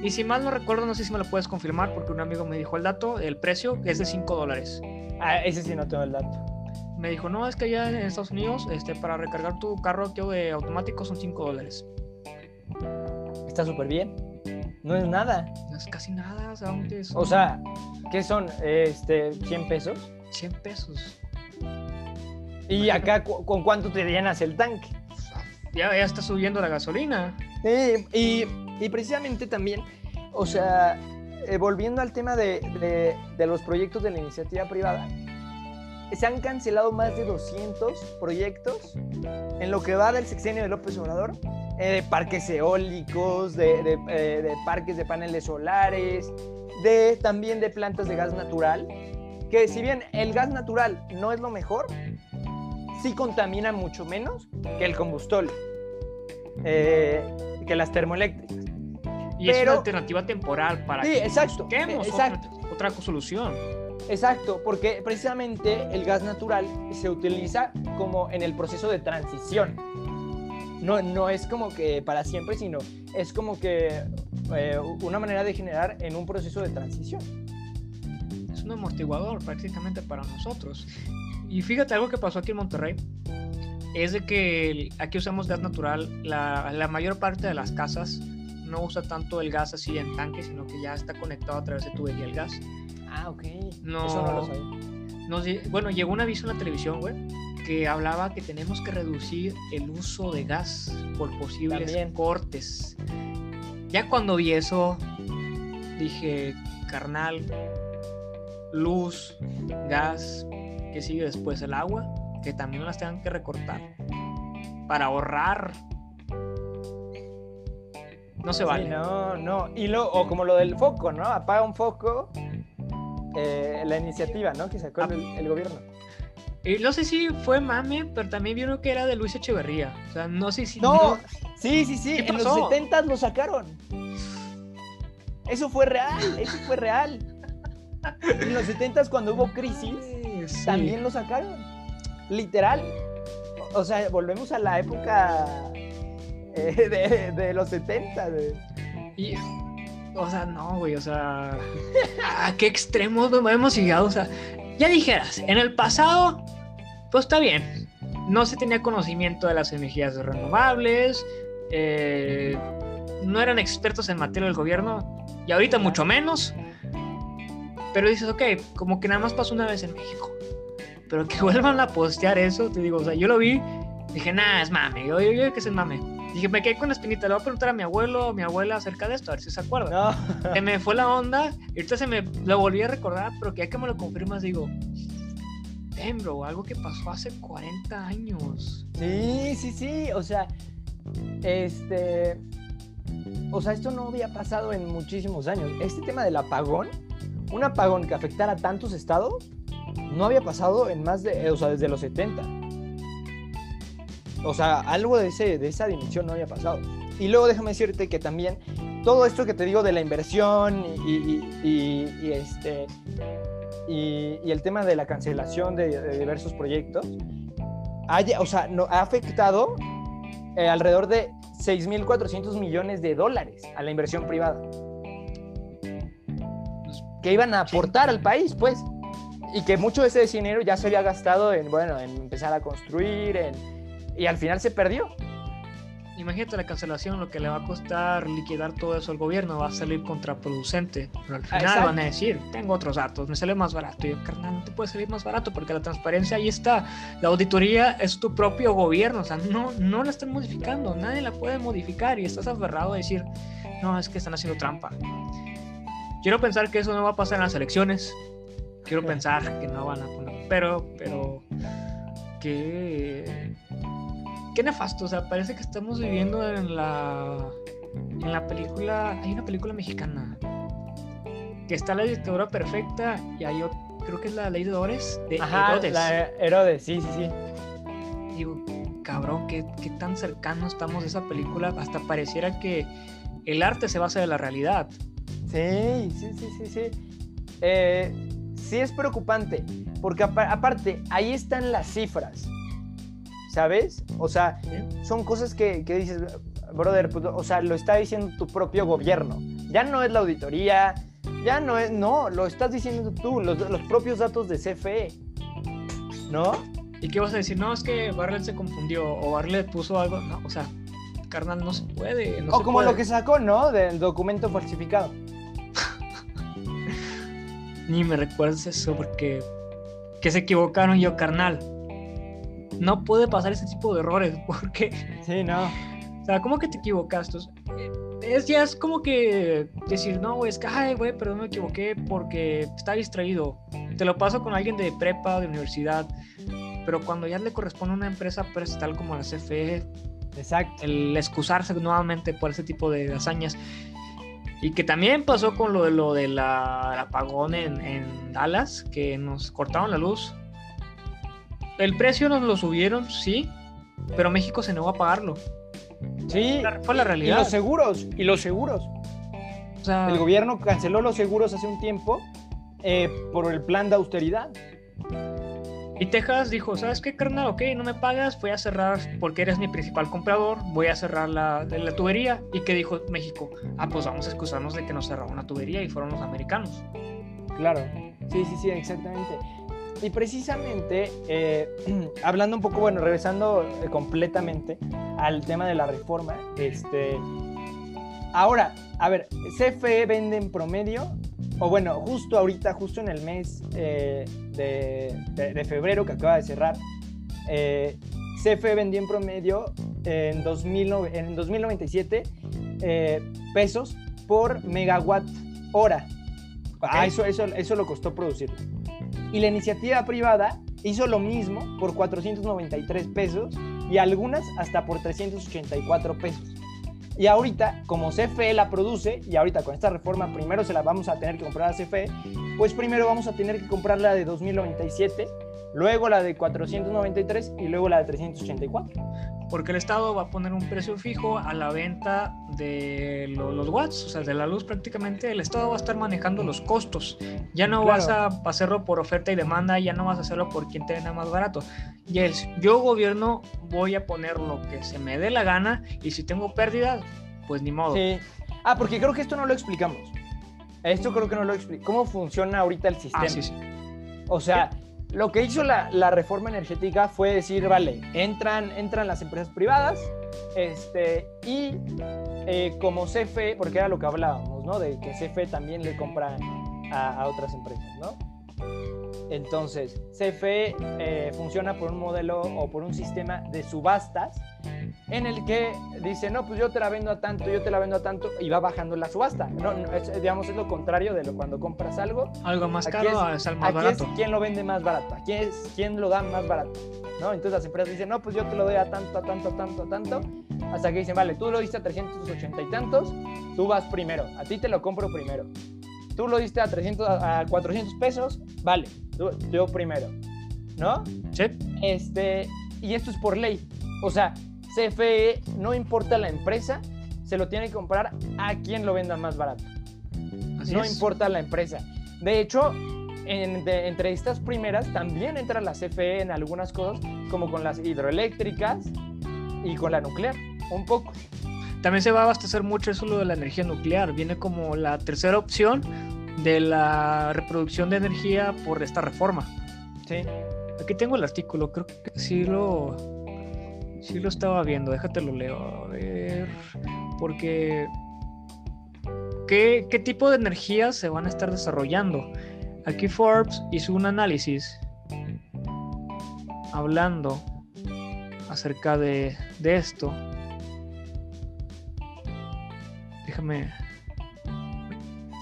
Y si mal no recuerdo, no sé si me lo puedes confirmar porque un amigo me dijo el dato, el precio es de 5 dólares. Ah, ese sí no tengo el dato. Me dijo, no, es que allá en Estados Unidos, este, para recargar tu carro de automático son 5 dólares. Está súper bien. No es nada. No es casi nada, o O sea, ¿qué son? Este, ¿100 pesos? 100 pesos. ¿Y acá con cuánto te llenas el tanque? Ya, ya está subiendo la gasolina. Sí, y, precisamente también, o sea, eh, volviendo al tema de, de, los proyectos de la iniciativa privada, se han cancelado más de 200 proyectos en lo que va del sexenio de López Obrador de parques eólicos, eh, de, parques de paneles solares, de también de plantas de gas natural, que si bien el gas natural no es lo mejor, sí contamina mucho menos que el combustible, eh, que las termoeléctricas. Y es una alternativa temporal para sí, exacto, exacto. Otra, otra solución. Exacto, porque precisamente el gas natural se utiliza como en el proceso de transición no, no es como que para siempre, sino es como que eh, una manera de generar en un proceso de transición. Es un amortiguador prácticamente para nosotros. Y fíjate algo que pasó aquí en Monterrey, es de que aquí usamos gas natural, la, la mayor parte de las casas no usa tanto el gas así en tanque, sino que ya está conectado a través de tubería el gas. Ah, ok. No, Eso no lo sabía. bueno, llegó un aviso en la televisión, güey, que hablaba que tenemos que reducir el uso de gas por posibles cortes. Ya cuando vi eso, dije, carnal, luz, gas, que sigue después el agua, que también las tengan que recortar para ahorrar. No se vale. no, no. Y lo, o como lo del foco, ¿no? Apaga un foco. Eh, la iniciativa, ¿no? Que sacó el gobierno. Y no sé si fue mame, pero también vieron que era de Luis Echeverría. O sea, no sé si. No, sí, sí, sí. En los 70 lo sacaron. Eso fue real, eso fue real. En los 70 cuando hubo crisis, también lo sacaron. literal, o sea, volvemos a la época eh, de, los 70. Y, o sea, no, güey, o sea, ¿a qué extremos hemos llegado? O sea, ya dijeras, en el pasado, pues está bien, no se tenía conocimiento de las energías renovables, eh, no eran expertos en materia del gobierno, y ahorita mucho menos. Pero dices, ok, como que nada más pasó una vez en México. Pero que vuelvan a postear eso, te digo, o sea, yo lo vi, dije, nada, es mame, yo, yo, que es mame. Dije, me quedé con la espinita, le voy a preguntar a mi abuelo o mi abuela acerca de esto, a ver si se acuerda. No. me fue la onda, y ahorita se me lo volví a recordar, pero que ya que me lo confirmas, digo, damn, bro, algo que pasó hace 40 años. Sí, sí, sí, o sea, este, o sea, esto no había pasado en muchísimos años. Este tema del apagón, un apagón que afectara a tantos estados, no había pasado en más de, o sea, desde los 70. O sea, algo de, ese, de esa dimensión no había pasado. Y luego déjame decirte que también todo esto que te digo de la inversión y, este, y, el tema de la cancelación de, diversos proyectos, haya, o sea, no, ha afectado eh, alrededor de 6.400 millones de dólares a la inversión privada. Que iban a aportar al país, pues. Y que mucho de ese dinero ya se había gastado en, bueno, en empezar a construir, en, y al final se perdió. Imagínate la cancelación, lo que le va a costar liquidar todo eso al gobierno, va a salir contraproducente. Pero al final van a decir, tengo otros datos, me sale más barato. Y yo, carnal, no te puede salir más barato porque la transparencia ahí está. La auditoría es tu propio gobierno, o sea, no, no la están modificando, nadie la puede modificar y estás aferrado a decir, no, es que están haciendo trampa. Quiero pensar que eso no va a pasar en las elecciones. Quiero pensar que no van a poner, pero, pero, que qué nefasto, o sea, parece que estamos viviendo en la en la película, hay una película mexicana que está la dictadura perfecta y hay otro, creo que es la ley de Herodes, de Ajá, La Herodes, sí, sí, sí. Digo, cabrón, ¿qué, qué tan cercanos estamos de esa película, hasta pareciera que el arte se basa de la realidad. Sí, sí, sí, sí, sí. Eh, sí es preocupante, porque aparte, ahí están las cifras. ¿Sabes? O sea, son cosas que, dices, brother, pues, o sea, lo está diciendo tu propio gobierno. Ya no es la auditoría, ya no es, no, lo estás diciendo tú, los, propios datos de CFE, ¿no? ¿Y qué vas a decir? No, es que Barlet se confundió o Barlet puso algo, no, o sea, carnal, no se puede. No o como lo que sacó, ¿no? Del documento falsificado. Ni me recuerdes eso porque que se equivocaron yo, carnal no puede pasar ese tipo de errores, porque... Sí, no. O sea, ¿cómo que te equivocaste? Es ya es como que decir, no, güey, es que, ay, güey, perdón, me equivoqué porque está distraído. Te lo paso con alguien de prepa, de universidad, pero cuando ya le corresponde a una empresa tal como la CFE, Exacto. el excusarse nuevamente por ese tipo de hazañas. Y que también pasó con lo de lo del apagón en, en Dallas, que nos cortaron la luz el precio nos lo subieron, sí, pero México se negó a pagarlo. Sí, fue la realidad. Y los seguros, y los seguros. O sea, el gobierno canceló los seguros hace un tiempo eh, por el plan de austeridad. Y Texas dijo, ¿sabes qué, carnal? Ok, no me pagas, voy a cerrar, porque eres mi principal comprador, voy a cerrar la, la tubería. ¿Y qué dijo México? Ah, pues vamos a excusarnos de que nos cerró una tubería y fueron los americanos. Claro, sí, sí, sí, exactamente. Y precisamente, eh, hablando un poco, bueno, regresando eh, completamente al tema de la reforma, este, ahora, a ver, CFE vende en promedio, o bueno, justo ahorita, justo en el mes eh, de, febrero que acaba de cerrar, CFE vendió en promedio en, 2000, en 2097 pesos por megawatt hora. Ah, eso, eso, eso lo costó producirlo. Y la iniciativa privada hizo lo mismo por 493 pesos y algunas hasta por 384 pesos. Y ahorita, como CFE la produce, y ahorita con esta reforma primero se la vamos a tener que comprar a CFE, pues primero vamos a tener que comprar la de 2097, luego la de 493 y luego la de 384. Porque el Estado va a poner un precio fijo a la venta de los watts, o sea, de la luz prácticamente, el Estado va a estar manejando los costos. Ya no vas a hacerlo por oferta y demanda, ya no vas a hacerlo por quien te venda más barato. Y es, yo gobierno voy a poner lo que se me dé la gana y si tengo pérdidas, pues ni modo. Sí. Ah, porque creo que esto no lo explicamos. Esto creo que no lo explicamos. ¿Cómo funciona ahorita el sistema? Ah, sí, sí. O sea, lo que hizo la, reforma energética fue decir, vale, entran, entran las empresas privadas este, y eh, como CFE, porque era lo que hablábamos, ¿no? De que CFE también le compra a, a otras empresas, ¿no? Entonces, CFE eh, funciona por un modelo o por un sistema de subastas en el que dice, no, pues yo te la vendo a tanto, yo te la vendo a tanto, y va bajando la subasta. No, es, digamos, es lo contrario de lo cuando compras algo. Algo más caro es, al más barato. Es quién lo vende más barato, aquí es quién lo da más barato. ¿no? Entonces las empresas dicen, no, pues yo te lo doy a tanto, a tanto, a tanto, a tanto, hasta que dicen, vale, tú lo diste a 380 y tantos, tú vas primero, a ti te lo compro primero. Tú lo diste a 300, a 400 pesos, vale, yo primero, ¿no? Sí. Este, y esto es por ley. O sea, CFE, no importa la empresa, se lo tiene que comprar a quien lo venda más barato. no importa la empresa. De hecho, en, entre estas primeras también entra la CFE en algunas cosas, como con las hidroeléctricas y con la nuclear, un poco. También se va a abastecer mucho eso lo de la energía nuclear. Viene como la tercera opción de la reproducción de energía por esta reforma. Sí. Aquí tengo el artículo, creo que sí lo, sí lo estaba viendo, déjate lo leo, a ver, porque ¿qué, ¿qué tipo de energías se van a estar desarrollando? Aquí Forbes hizo un análisis hablando acerca de, de esto. Déjame.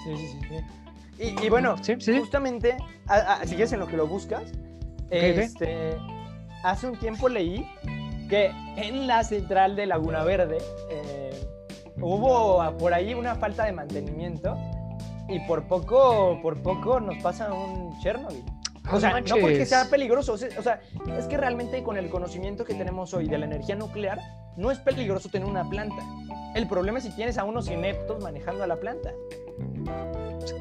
Sí, sí, sí. Y, bueno, justamente, si quieres en lo que lo buscas, este, hace un tiempo leí que en la central de Laguna Verde eh, hubo por ahí una falta de mantenimiento y por poco, por poco nos pasa un Chernobyl. O sea, no porque sea peligroso, o sea, es que realmente con el conocimiento que tenemos hoy de la energía nuclear, no es peligroso tener una planta. El problema es si tienes a unos ineptos manejando a la planta.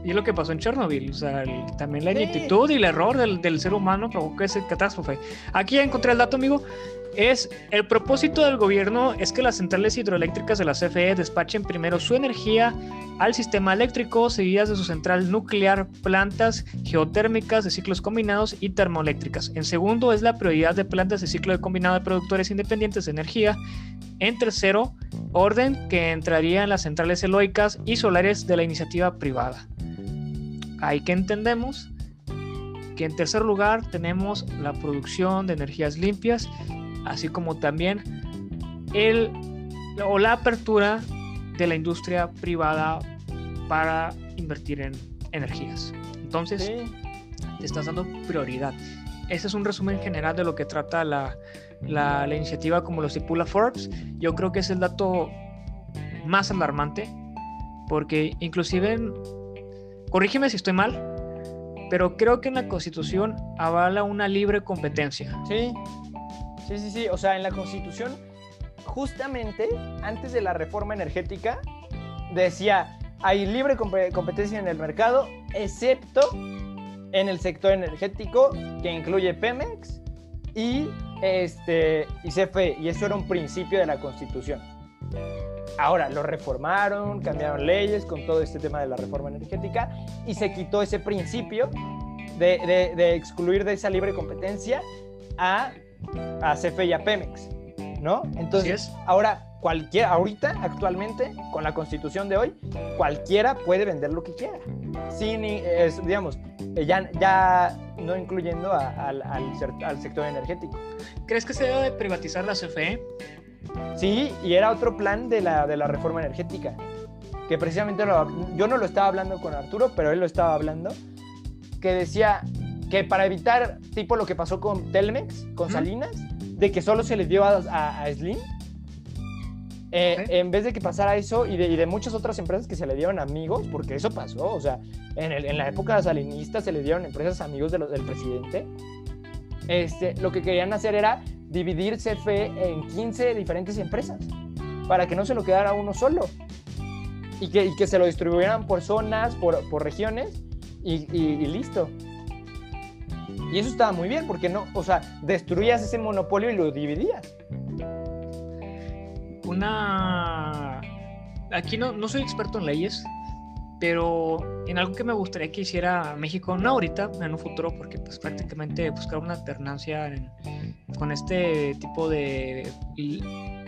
Y es lo que pasó en Chernobyl, o sea, también la ineptitud y el error del, del, ser humano provocó esa catástrofe. Aquí ya encontré el dato, amigo. Es el propósito del gobierno es que las centrales hidroeléctricas de la CFE despachen primero su energía al sistema eléctrico, seguidas de su central nuclear, plantas geotérmicas de ciclos combinados y termoeléctricas. En segundo es la prioridad de plantas de ciclo de combinado de productores independientes de energía. En tercero, orden que entraría en las centrales eloicas y solares de la iniciativa privada. Hay que entendemos que en tercer lugar tenemos la producción de energías limpias, así como también el o la apertura de la industria privada para invertir en energías. Entonces, te estás dando prioridad. Ese es un resumen general de lo que trata la, la, iniciativa como lo estipula Forbes, yo creo que es el dato más alarmante, porque inclusive, corrígeme si estoy mal, pero creo que en la Constitución avala una libre competencia. Sí, sí, sí, sí, o sea, en la Constitución, justamente antes de la reforma energética, decía, hay libre competencia en el mercado, excepto en el sector energético, que incluye Pemex y este, y CFE, y eso era un principio de la Constitución. Ahora, lo reformaron, cambiaron leyes con todo este tema de la reforma energética y se quitó ese principio de, de, excluir de esa libre competencia a, a CFE y a Pemex, ¿no? Entonces, ahora cualquiera, ahorita, actualmente, con la constitución de hoy, cualquiera puede vender lo que quiera. Sin, digamos, ya, ya no incluyendo al, al, sector energético. ¿Crees que se debe privatizar la CFE? Sí, y era otro plan de la, de la reforma energética. Que precisamente yo no lo estaba hablando con Arturo, pero él lo estaba hablando. Que decía que para evitar, tipo lo que pasó con Telmex, con Salinas, de que solo se les dio a, a Slim, eh, en vez de que pasara eso y de, muchas otras empresas que se le dieron amigos, porque eso pasó, o sea, en, la época salinista se le dieron empresas amigos del presidente, este, lo que querían hacer era dividir CFE en 15 diferentes empresas para que no se lo quedara uno solo y que, y que se lo distribuyeran por zonas, por, por regiones y, y, y listo. Y eso estaba muy bien, porque no, o sea, destruías ese monopolio y lo dividías. Una. Aquí no, no soy experto en leyes, pero en algo que me gustaría que hiciera México, no ahorita, en un futuro, porque pues prácticamente buscar una alternancia en- con este tipo de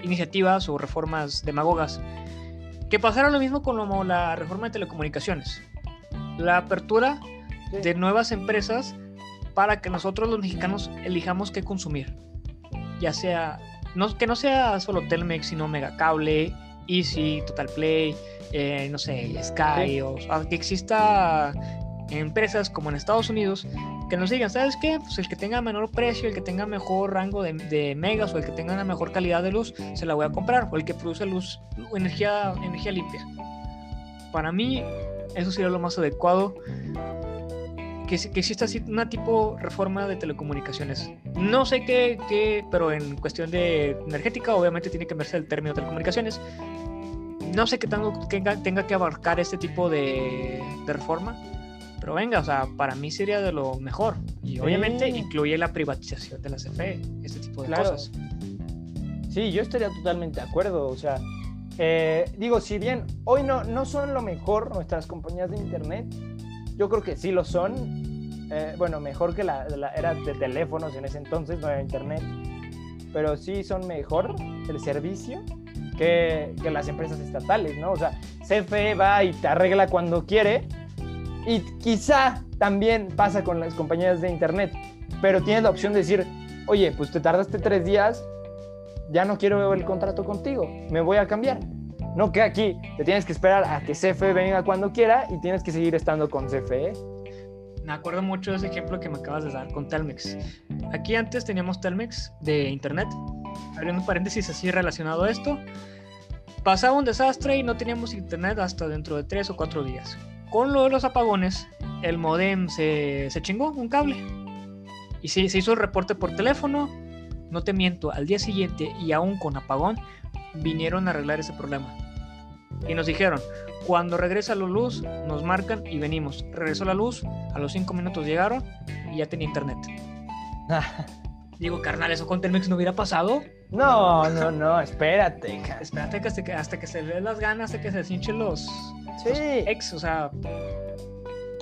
iniciativas o reformas demagogas, que pasara lo mismo con lo- la reforma de telecomunicaciones. La apertura Sí. de nuevas empresas para que nosotros los mexicanos elijamos qué consumir. Ya sea, no, que no sea solo Telmex, sino Megacable, Easy, Total Play, eh, no sé, Sky, o, o que exista empresas como en Estados Unidos que nos digan, ¿sabes qué? Pues el que tenga menor precio, el que tenga mejor rango de, de megas o el que tenga una mejor calidad de luz, se la voy a comprar. O el que produce luz, energía, energía limpia. Para mí, eso sería lo más adecuado. Que, que exista así una tipo reforma de telecomunicaciones. No sé qué, qué, pero en cuestión de energética, obviamente tiene que verse el término telecomunicaciones. No sé qué tanto tenga, tenga que abarcar este tipo de, de reforma. Pero venga, o sea, para mí sería de lo mejor. Y obviamente Sí. incluye la privatización de la CFE, este tipo de Claro. cosas. Sí, yo estaría totalmente de acuerdo. O sea, eh, digo, si bien hoy no, no son lo mejor nuestras compañías de internet, yo creo que sí lo son. Eh, bueno, mejor que la, la era de teléfonos en ese entonces, no era internet. Pero sí son mejor el servicio que, que las empresas estatales, ¿no? O sea, CFE va y te arregla cuando quiere. Y quizá también pasa con las compañías de internet. Pero tienes la opción de decir, oye, pues te tardaste tres días, ya no quiero el contrato contigo, me voy a cambiar. No que aquí te tienes que esperar a que CFE venga cuando quiera y tienes que seguir estando con. CFE. Me acuerdo mucho de ese ejemplo que me acabas de dar con Telmex. Aquí antes teníamos Telmex de internet. Abriendo paréntesis así relacionado a esto. Pasaba un desastre y no teníamos internet hasta dentro de tres o cuatro días. Con lo de los apagones, el modem se, se chingó, un cable. Y sí, se hizo el reporte por teléfono. No te miento, al día siguiente y aún con apagón, vinieron a arreglar ese problema. Y nos dijeron, cuando regresa la luz, nos marcan y venimos. Regresó la luz, a los cinco minutos llegaron y ya tenía internet. Digo, carnal, eso con Telmex no hubiera pasado. No, no, no, espérate. Espérate que hasta que, hasta que se le den las ganas, hasta que se hinchen los, Sí, los ex, o sea.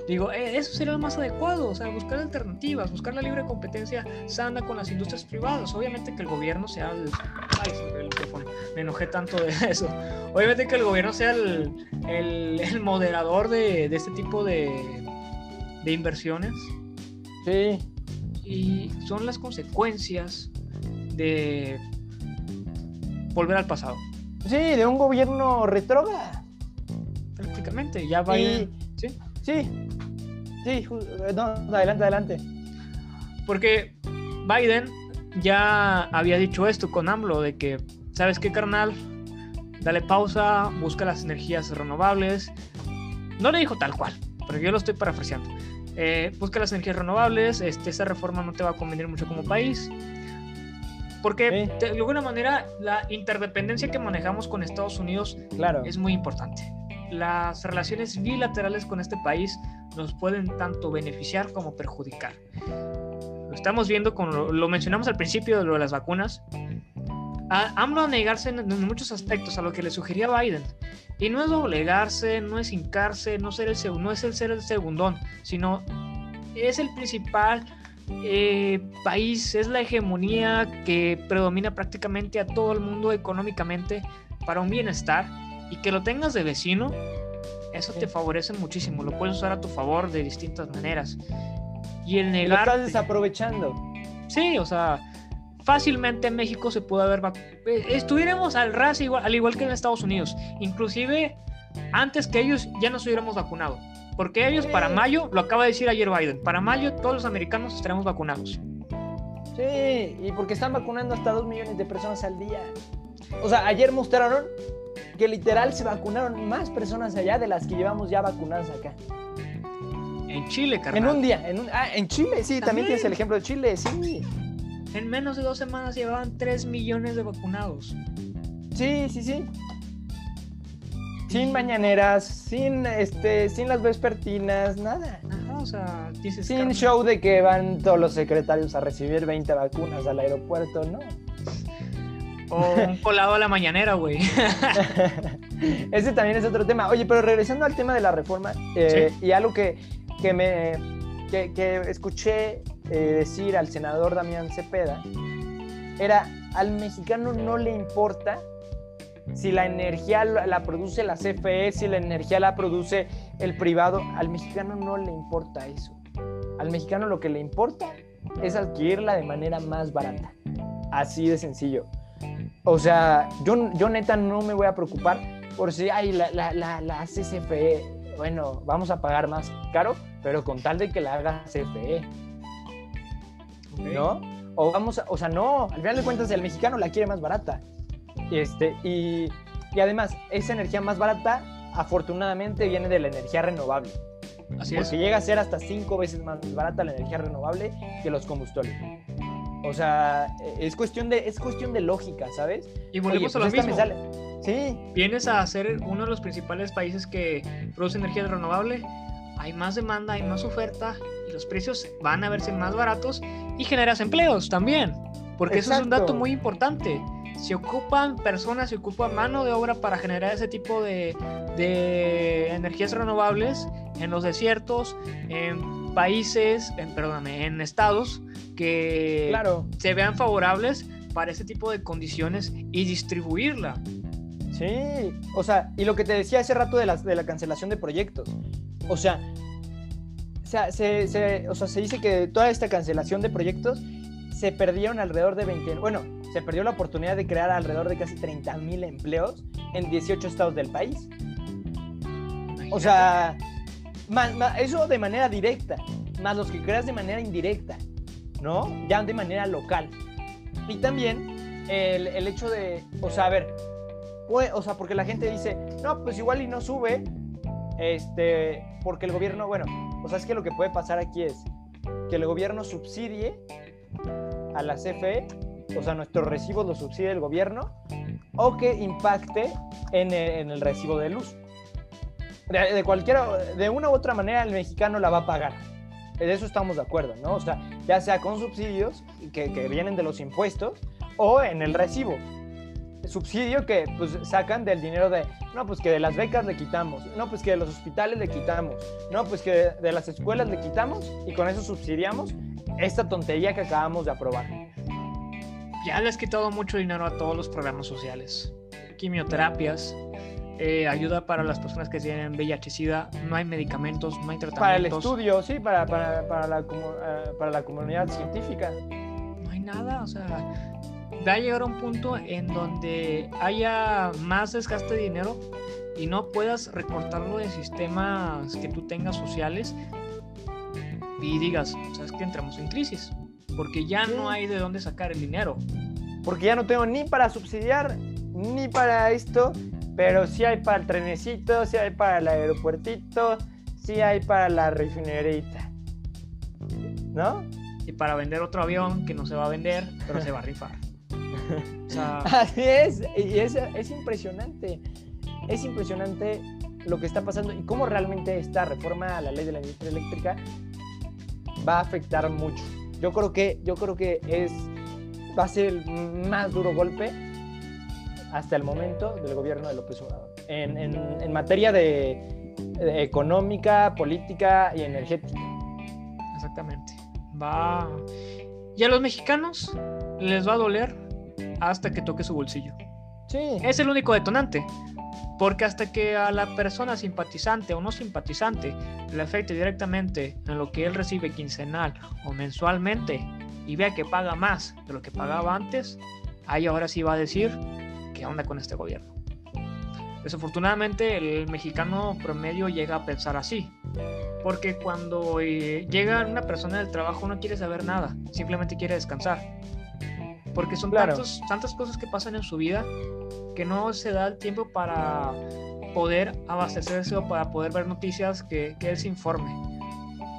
Digo, eh, eso sería lo más adecuado, o sea, buscar alternativas, buscar la libre competencia sana con las industrias privadas. Obviamente que el gobierno sea el. Ay, se me cayó el me enojé tanto de eso. Obviamente que el gobierno sea el, el, el moderador de, de este tipo de, de inversiones. sí. y son las consecuencias de volver al pasado. Sí, de un gobierno retrógrada. Prácticamente, ya Biden. ¿sí? Sí, sí, ju- no, adelante, adelante. Porque Biden ya había dicho esto con AMLO, de que, ¿sabes qué, carnal? Dale pausa, busca las energías renovables. No le dijo tal cual, pero yo lo estoy parafraseando. Eh, busca las energías renovables, este, esta reforma no te va a convenir mucho como país. Porque Sí. de alguna manera la interdependencia que manejamos con Estados Unidos Claro. es muy importante. Las relaciones bilaterales con este país nos pueden tanto beneficiar como perjudicar. Lo estamos viendo con lo, mencionamos al principio de lo de las vacunas. A, AMLO a negarse en, muchos aspectos a lo que le sugería Biden. Y no es doblegarse, no es hincarse, no, ser el, no es el ser el segundón, sino es el principal eh, país, es la hegemonía que predomina prácticamente a todo el mundo económicamente para un bienestar y que lo tengas de vecino, eso te favorece muchísimo, lo puedes usar a tu favor de distintas maneras. Y el Y lo negar... estás desaprovechando. Sí, o sea, fácilmente México se pudo haber... eh, Estuviéramos al ras igual, al igual que en Estados Unidos. Inclusive, antes que ellos ya nos hubiéramos vacunado. Porque ellos para mayo, lo acaba de decir ayer Biden, para mayo todos los americanos estaremos vacunados. Sí, y porque están vacunando hasta 2 millones de personas al día. O sea, ayer mostraron que literal se vacunaron más personas allá de las que llevamos ya vacunadas acá. En Chile, carnal. En un día, en un, ah, en Chile, sí, también, También. tienes el ejemplo de Chile, sí. en menos de dos semanas llevaban 3 millones de vacunados. Sí, sí, sí. Sin mañaneras, sin este, sin las vespertinas, nada. Ajá, o sea, dices. Sin "Carnal". show de que van todos los secretarios a recibir 20 vacunas al aeropuerto, no. O un colado a la mañanera, güey. Ese también es otro tema. Oye, pero regresando al tema de la reforma, eh, y algo que, que me que, que escuché eh, decir al senador Damián Cepeda, era al mexicano no le importa si la energía la produce la CFE, si la energía la produce el privado, al mexicano no le importa eso. Al mexicano lo que le importa es adquirirla de manera más barata. Así de sencillo. O sea, yo, yo neta no me voy a preocupar por si hay la, la, la, la CFE. Bueno, vamos a pagar más caro, pero con tal de que la haga CFE, ¿no? O vamos a, o sea, no, al final de cuentas el mexicano la quiere más barata. Este, y, y además, esa energía más barata, afortunadamente, viene de la energía renovable. Así es. Porque llega a ser hasta cinco veces más barata la energía renovable que los combustibles. O sea, es cuestión de, es cuestión de lógica, ¿sabes? Y volvemos Oye, a lo pues mismo. me sale- Sí, Vienes a ser uno de los principales países que produce energía renovable. Hay más demanda, hay más oferta y los precios van a verse más baratos y generas empleos también. Porque eso es un dato muy importante. Se ocupan personas, se ocupa mano de obra para generar ese tipo de, de energías renovables en los desiertos, en países, en, perdóname, en estados que claro. se vean favorables para ese tipo de condiciones y distribuirla. Sí, o sea, y lo que te decía hace rato de la, de la cancelación de proyectos. O sea, o sea, se, se- o sea, se dice que toda esta cancelación de proyectos se perdieron alrededor de 20, bueno, se perdió la oportunidad de crear alrededor de casi 30 mil empleos en 18 estados del país. O sea, más- más- eso de manera directa, más los que creas de manera indirecta, ¿no? Ya de manera local. Y también el, el hecho de, o sea, a ver, pue- o sea, porque la gente dice, no, pues igual y no sube, este, porque el gobierno, bueno, o sea, es que lo que puede pasar aquí es que el gobierno subsidie a la CFE, o sea, nuestros recibos los subsidie el gobierno, o que impacte en el, en el recibo de luz. De, de cualquiera, de una u otra manera, el mexicano la va a pagar. De eso estamos de acuerdo, ¿no? O sea, ya sea con subsidios que, que vienen de los impuestos o en el recibo. Subsidio que pues sacan del dinero de, no, pues que de las becas le quitamos, no, pues que de los hospitales le quitamos, no, pues que de, de las escuelas le quitamos y con eso subsidiamos esta tontería que acabamos de aprobar. ya le has quitado mucho dinero a todos los programas sociales. Quimioterapias, eh, ayuda para las personas que tienen VIH-Sida, no hay medicamentos, no hay tratamientos. Para el estudio, sí, para, para, para, la, eh, para la comunidad científica. No hay nada, o sea, va a llegar a un punto en donde haya más desgaste de dinero y no puedas recortarlo de sistemas que tú tengas sociales y digas, sabes que entramos en crisis, porque ya no hay de dónde sacar el dinero. Porque ya no tengo ni para subsidiar, ni para esto, pero sí hay para el trenecito, sí hay para el aeropuertito, sí hay para la refinerita. ¿No? Y para vender otro avión que no se va a vender, pero se va a rifar. O sea, Así es, y es, es impresionante. Es impresionante lo que está pasando y cómo realmente esta reforma a la ley de la industria eléctrica va a afectar mucho. Yo creo que, yo creo que es, va a ser el más duro golpe hasta el momento del gobierno de López Obrador. En, en- en materia de, de económica, política y energética. exactamente. Va. Y a los mexicanos les va a doler hasta que toque su bolsillo. Sí, Es el único detonante. Porque hasta que a la persona simpatizante o no simpatizante le afecte directamente en lo que él recibe quincenal o mensualmente y vea que paga más de lo que pagaba antes, ahí ahora sí va a decir qué onda con este gobierno. Desafortunadamente el mexicano promedio llega a pensar así. Porque cuando eh, llega una persona del trabajo no quiere saber nada, simplemente quiere descansar. Porque son Claro. tantos, tantas cosas que pasan en su vida que no se da el tiempo para poder abastecerse o para poder ver noticias que, que él se informe.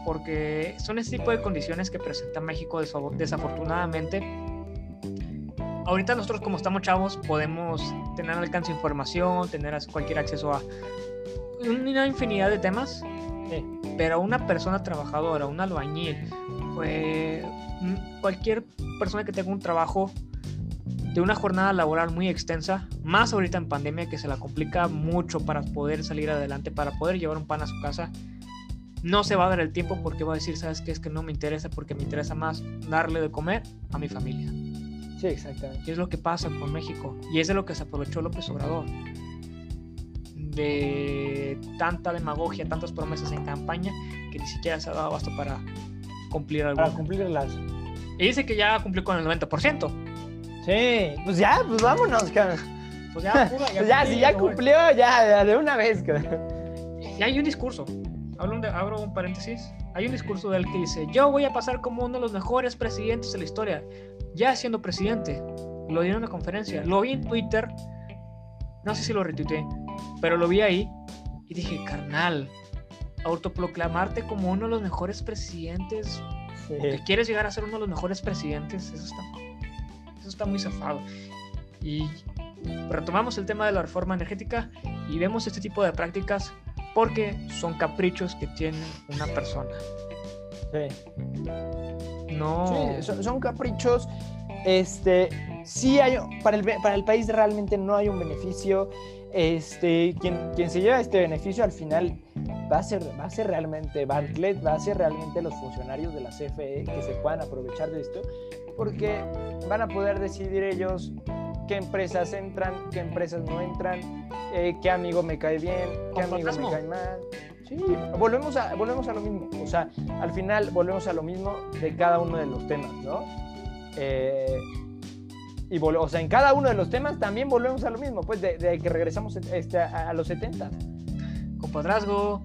Porque son ese tipo de condiciones que presenta México desafortunadamente ahorita nosotros como estamos chavos podemos tener alcance a información, tener cualquier acceso a una infinidad de temas, pero una persona trabajadora, un albañil, pues, cualquier persona que tenga un trabajo de una jornada laboral muy extensa, más ahorita en pandemia que se la complica mucho para poder salir adelante, para poder llevar un pan a su casa, no se va a dar el tiempo porque va a decir, ¿sabes qué? Es que no me interesa porque me interesa más darle de comer a mi familia. Sí, exactamente. Y es lo que pasa con México. Y es de lo que se aprovechó López Obrador. De tanta demagogia, tantas promesas en campaña, que ni siquiera se ha dado abasto para cumplir algo. Para cumplirlas. Y dice que ya cumplió con el 90%. Sí, pues ya, pues vámonos, Pues ya, ya, pues ya si ya cumplió, ya, de una vez, Y hay un discurso, abro un paréntesis, hay un discurso de él que dice, yo voy a pasar como uno de los mejores presidentes de la historia, ya siendo presidente. Lo di en una conferencia, lo vi en Twitter, no sé si lo retuiteé, pero lo vi ahí y dije, carnal, autoproclamarte como uno de los mejores presidentes, que quieres llegar a ser uno de los mejores presidentes, eso está está muy zafado. Y retomamos el tema de la reforma energética y vemos este tipo de prácticas porque son caprichos que tiene una persona. Sí. No. son, caprichos. Este, sí hay, para el, para el país realmente no hay un beneficio. Este, quien, quien se lleva este beneficio al final va a ser, va a ser realmente Bartlett, va a ser realmente los funcionarios de la CFE que se puedan aprovechar de esto porque van a poder decidir ellos qué empresas entran, qué empresas no entran, eh, qué amigo me cae bien, qué amigo me cae mal. Sí, volvemos a, volvemos a lo mismo. O sea, al final volvemos a lo mismo de cada uno de los temas, ¿no? Eh, y o sea, en cada uno de los temas también volvemos a lo mismo, pues de, que regresamos este, a, los 70. Compadrazgo,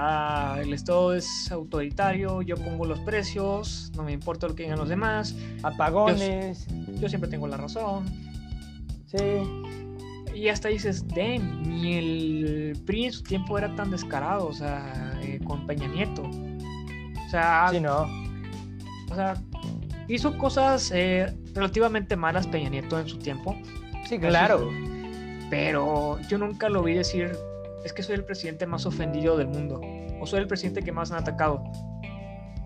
Ah, el Estado es autoritario, yo pongo los precios, no me importa lo que digan los demás. Apagones. Yo, siempre tengo la razón. Sí. Y hasta dices, damn, ni el PRI en su tiempo era tan descarado, o sea, eh, con Peña Nieto. O sea, sí, no. O sea, hizo cosas eh, relativamente malas Peña Nieto en su tiempo. Sí, claro. Pero yo nunca lo vi decir, es que soy el presidente más ofendido del mundo. O soy el presidente que más han atacado.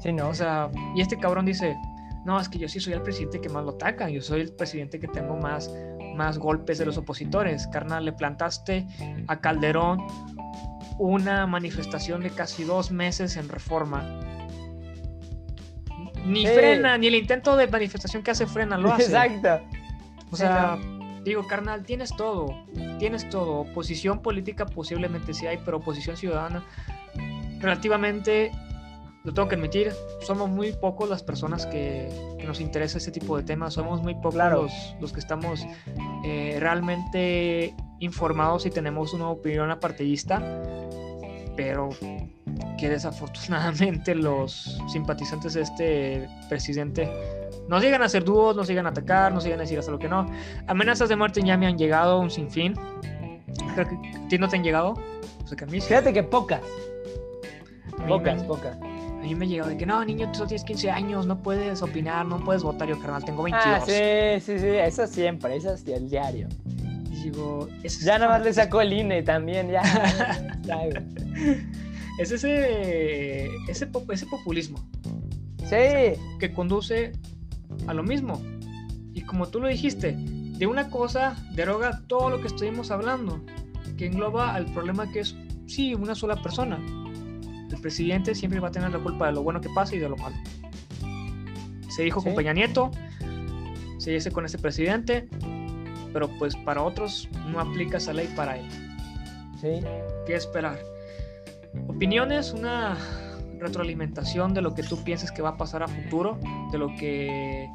Sí, ¿no? O sea, y este cabrón dice, no, es que yo sí soy el presidente que más lo ataca. Yo soy el presidente que tengo más, más golpes de los opositores. Carnal, le plantaste a Calderón una manifestación de casi dos meses en reforma. Ni frena, ni el intento de manifestación que hace frena lo hace. Exacto. O sea, Digo, carnal, tienes todo, tienes todo. Oposición política posiblemente sí hay, pero oposición ciudadana relativamente, lo tengo que admitir, somos muy pocos las personas que, nos interesa ese tipo de temas, somos muy pocos los, que estamos eh, realmente informados y tenemos una opinión apartidista, pero que desafortunadamente los simpatizantes de este presidente nos llegan a hacer dúos, nos llegan a atacar, nos llegan a decir hasta lo que no. Amenazas de muerte ya me han llegado un sinfín. Creo que a ti no te han llegado. Fíjate que pocas. Pocas, pocas. A mí me llegado de que no, niño, tú solo tienes 15 años, no puedes opinar, no puedes votar. Yo, carnal, tengo 22. Ah, sí, sí, sí, eso siempre, eso es el diario. Y digo, ya nada más le sacó el INE también, ya. es ese, ese, ese populismo. Sí. Que conduce a lo mismo. Y como tú lo dijiste, de una cosa deroga todo lo que estuvimos hablando, que engloba al problema que es, sí, una sola persona. El presidente siempre va a tener la culpa de lo bueno que pasa y de lo malo. Se dijo con Peña Nieto, se dice con este presidente, pero pues para otros no aplica esa ley para él. Sí. ¿Qué esperar? Opiniones, una retroalimentación de lo que tú piensas que va a pasar a futuro, de lo que,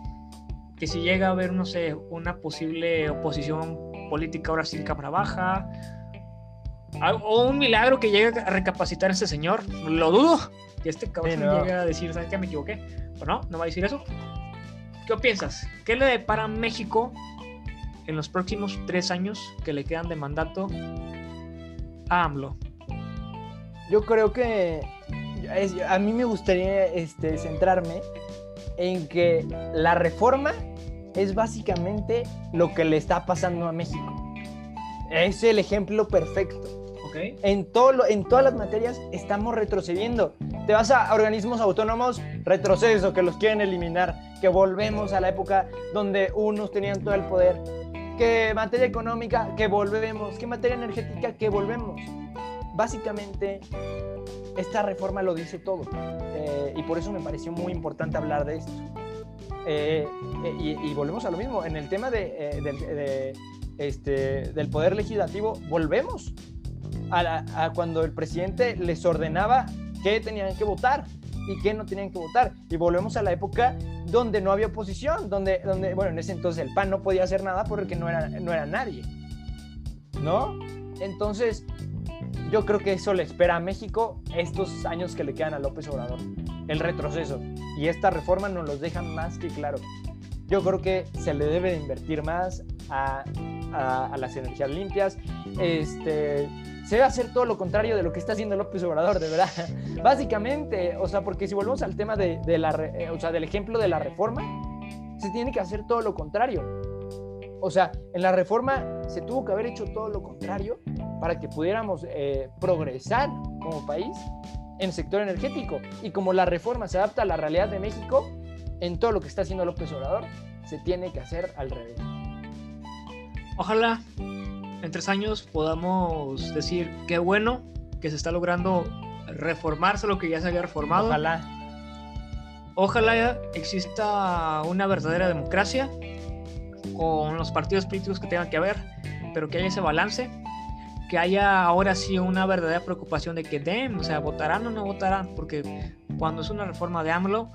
que si llega a haber, no sé, una posible oposición política ahora sin cámara baja, o un milagro que llegue a recapacitar a ese señor, lo dudo, que este cabrón llegue a decir, ¿sabes qué? Me equivoqué. Pero no, no va a decir eso. ¿Qué piensas? ¿Qué le depara México en los próximos tres años que le quedan de mandato a AMLO? Yo creo que a mí me gustaría este, centrarme en que la reforma es básicamente lo que le está pasando a México. Es el ejemplo perfecto. En, todo en todas las materias estamos retrocediendo. Te vas a organismos autónomos, retroceso, que los quieren eliminar, que volvemos a la época donde unos tenían todo el poder, que materia económica, que volvemos, que materia energética, que volvemos. Básicamente, esta reforma lo dice todo. Eh, y por eso me pareció muy importante hablar de esto. Eh, eh, y, volvemos a lo mismo. En el tema de, este, del poder legislativo, volvemos a, cuando el presidente les ordenaba qué tenían que votar y qué no tenían que votar. Y volvemos a la época donde no había oposición, donde, donde bueno, en ese entonces el PAN no podía hacer nada porque no era, no era nadie. ¿No? Entonces, yo creo que eso le espera a México estos años que le quedan a López Obrador, el retroceso. Y esta reforma nos los deja más que claro. Yo creo que se le debe de invertir más a, a, las energías limpias. Este, se debe hacer todo lo contrario de lo que está haciendo López Obrador, de verdad. Básicamente, o sea, porque si volvemos al tema de, la, eh, o sea, del ejemplo de la reforma, se tiene que hacer todo lo contrario. O sea, en la reforma se tuvo que haber hecho todo lo contrario para que pudiéramos eh, progresar como país en el sector energético. Y como la reforma se adapta a la realidad de México, en todo lo que está haciendo López Obrador, se tiene que hacer al revés. Ojalá en tres años podamos decir qué bueno que se está logrando reformarse lo que ya se había reformado. Ojalá. Ojalá exista una verdadera democracia con los partidos políticos que tengan que haber, pero que haya ese balance que haya ahora sí una verdadera preocupación de que den, o sea, votarán o no votarán, porque cuando es una reforma de AMLO,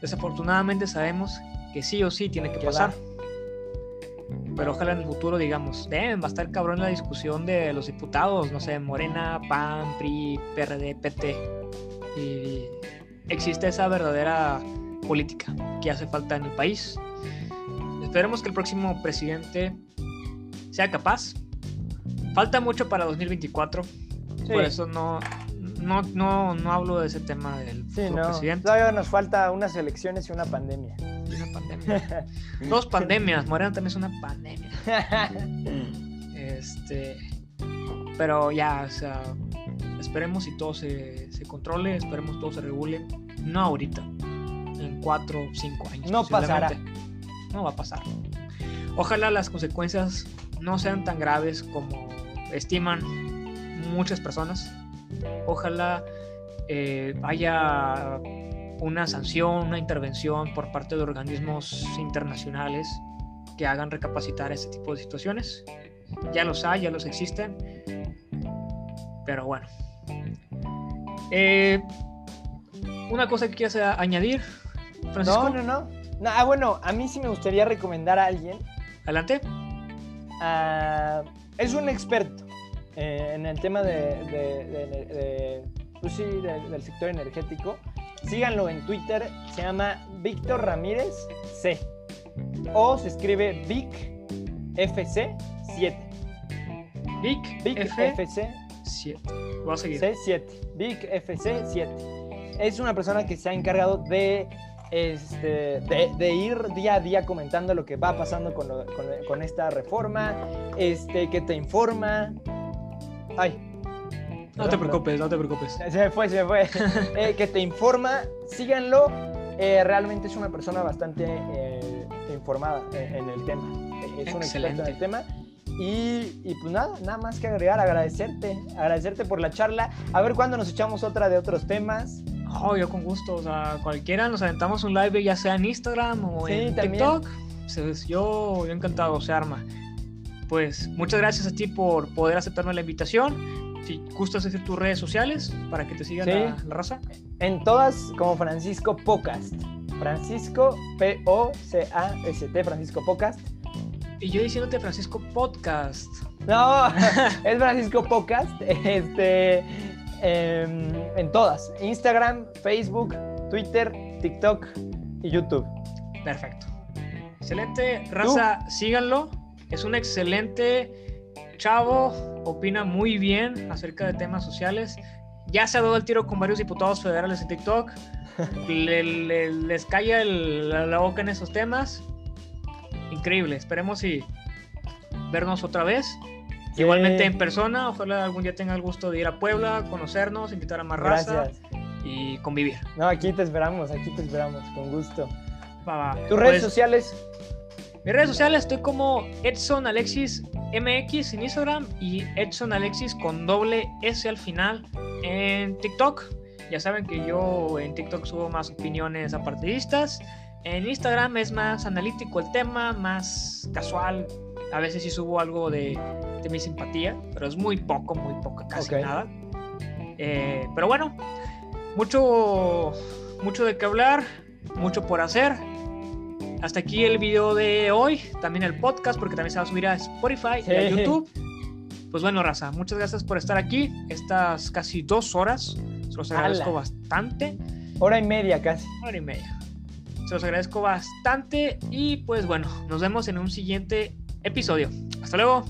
desafortunadamente sabemos que sí o sí tiene que pasar. Pero ojalá en el futuro digamos, va a estar cabrón la discusión de los diputados, no sé, Morena, PAN, PRI, PRD, PT. Y existe esa verdadera política que hace falta en el país. Esperemos que el próximo presidente sea capaz Falta mucho para 2024. Por eso no, no, no, no hablo de ese tema del sí, no. presidente. Todavía nos falta unas elecciones y una pandemia. una pandemia. Dos pandemias. Morena también es una pandemia. este. Pero ya, o sea, esperemos si todo se, se controle, esperemos todo se regule. No ahorita, en cuatro o cinco años. No pasará. No va a pasar. Ojalá las consecuencias no sean tan graves como estiman muchas personas. Ojalá eh, haya una sanción, una intervención por parte de organismos internacionales que hagan recapacitar este tipo de situaciones. Ya los hay, ya los existen. Pero bueno. Eh, una cosa que quieras añadir, Francisco. No, no, no. Ah, bueno, a mí sí me gustaría recomendar a alguien. Adelante. Ah, es un experto eh, en el tema de, pues del sector energético. Síganlo en Twitter, se llama Víctor Ramírez C. O se escribe Vic FC 7. Vic, Vic FC 7. Voy a seguir. C7. Vic FC 7. Es una persona que se ha encargado de este, de, ir día a día comentando lo que va pasando con, con, esta reforma, este, que te informa. Ay. No te preocupes, no te preocupes. Se fue, se fue. Eh, que te informa, síganlo. Eh, realmente es una persona bastante eh, informada en, el tema. Es un excelente en el tema. Y, y, pues nada, nada más que agregar, agradecerte, agradecerte por la charla. A ver cuándo nos echamos otra de otros temas. Oh, yo con gusto, o sea, cualquiera nos aventamos un live ya sea en Instagram o en TikTok. yo, yo encantado, se arma. Pues muchas gracias a ti por poder aceptarme la invitación. Si gustas hacer tus redes sociales para que te sigan la, raza. En todas como Francisco Podcast. Francisco P-O-C-A-S-T, Francisco Podcast. Y yo diciéndote Francisco Podcast. No, es Francisco Podcast. Este Em, en todas. Instagram, Facebook, Twitter, TikTok y YouTube. Perfecto. Excelente. Raza, síganlo. Es un excelente chavo. Opina muy bien acerca de temas sociales. Ya se ha dado el tiro con varios diputados federales en TikTok. les calla la boca en esos temas. increíble. Esperemos y vernos otra vez. Igualmente en persona, ojalá algún día tenga el gusto de ir a Puebla, conocernos, invitar a más raza y convivir. No, aquí te esperamos, aquí te esperamos, con gusto. ¿Tus redes pues, sociales? Mis redes sociales estoy como Edson Alexis MX en Instagram y Edson Alexis con doble S al final en TikTok. Ya saben que yo en TikTok subo más opiniones apartidistas. En Instagram es más analítico el tema, más casual. A veces sí subo algo de, de mi simpatía, pero es muy poco, muy poco, casi nada. Eh, pero bueno, mucho, mucho de qué hablar, mucho por hacer. Hasta aquí el video de hoy, también el podcast, porque también se va a subir a Spotify y a YouTube. Pues bueno, raza, muchas gracias por estar aquí. Estas casi dos horas. Se los agradezco bastante. Hora y media casi. Hora y media. Se los agradezco bastante. Y pues bueno, nos vemos en un siguiente episodio. Hasta luego.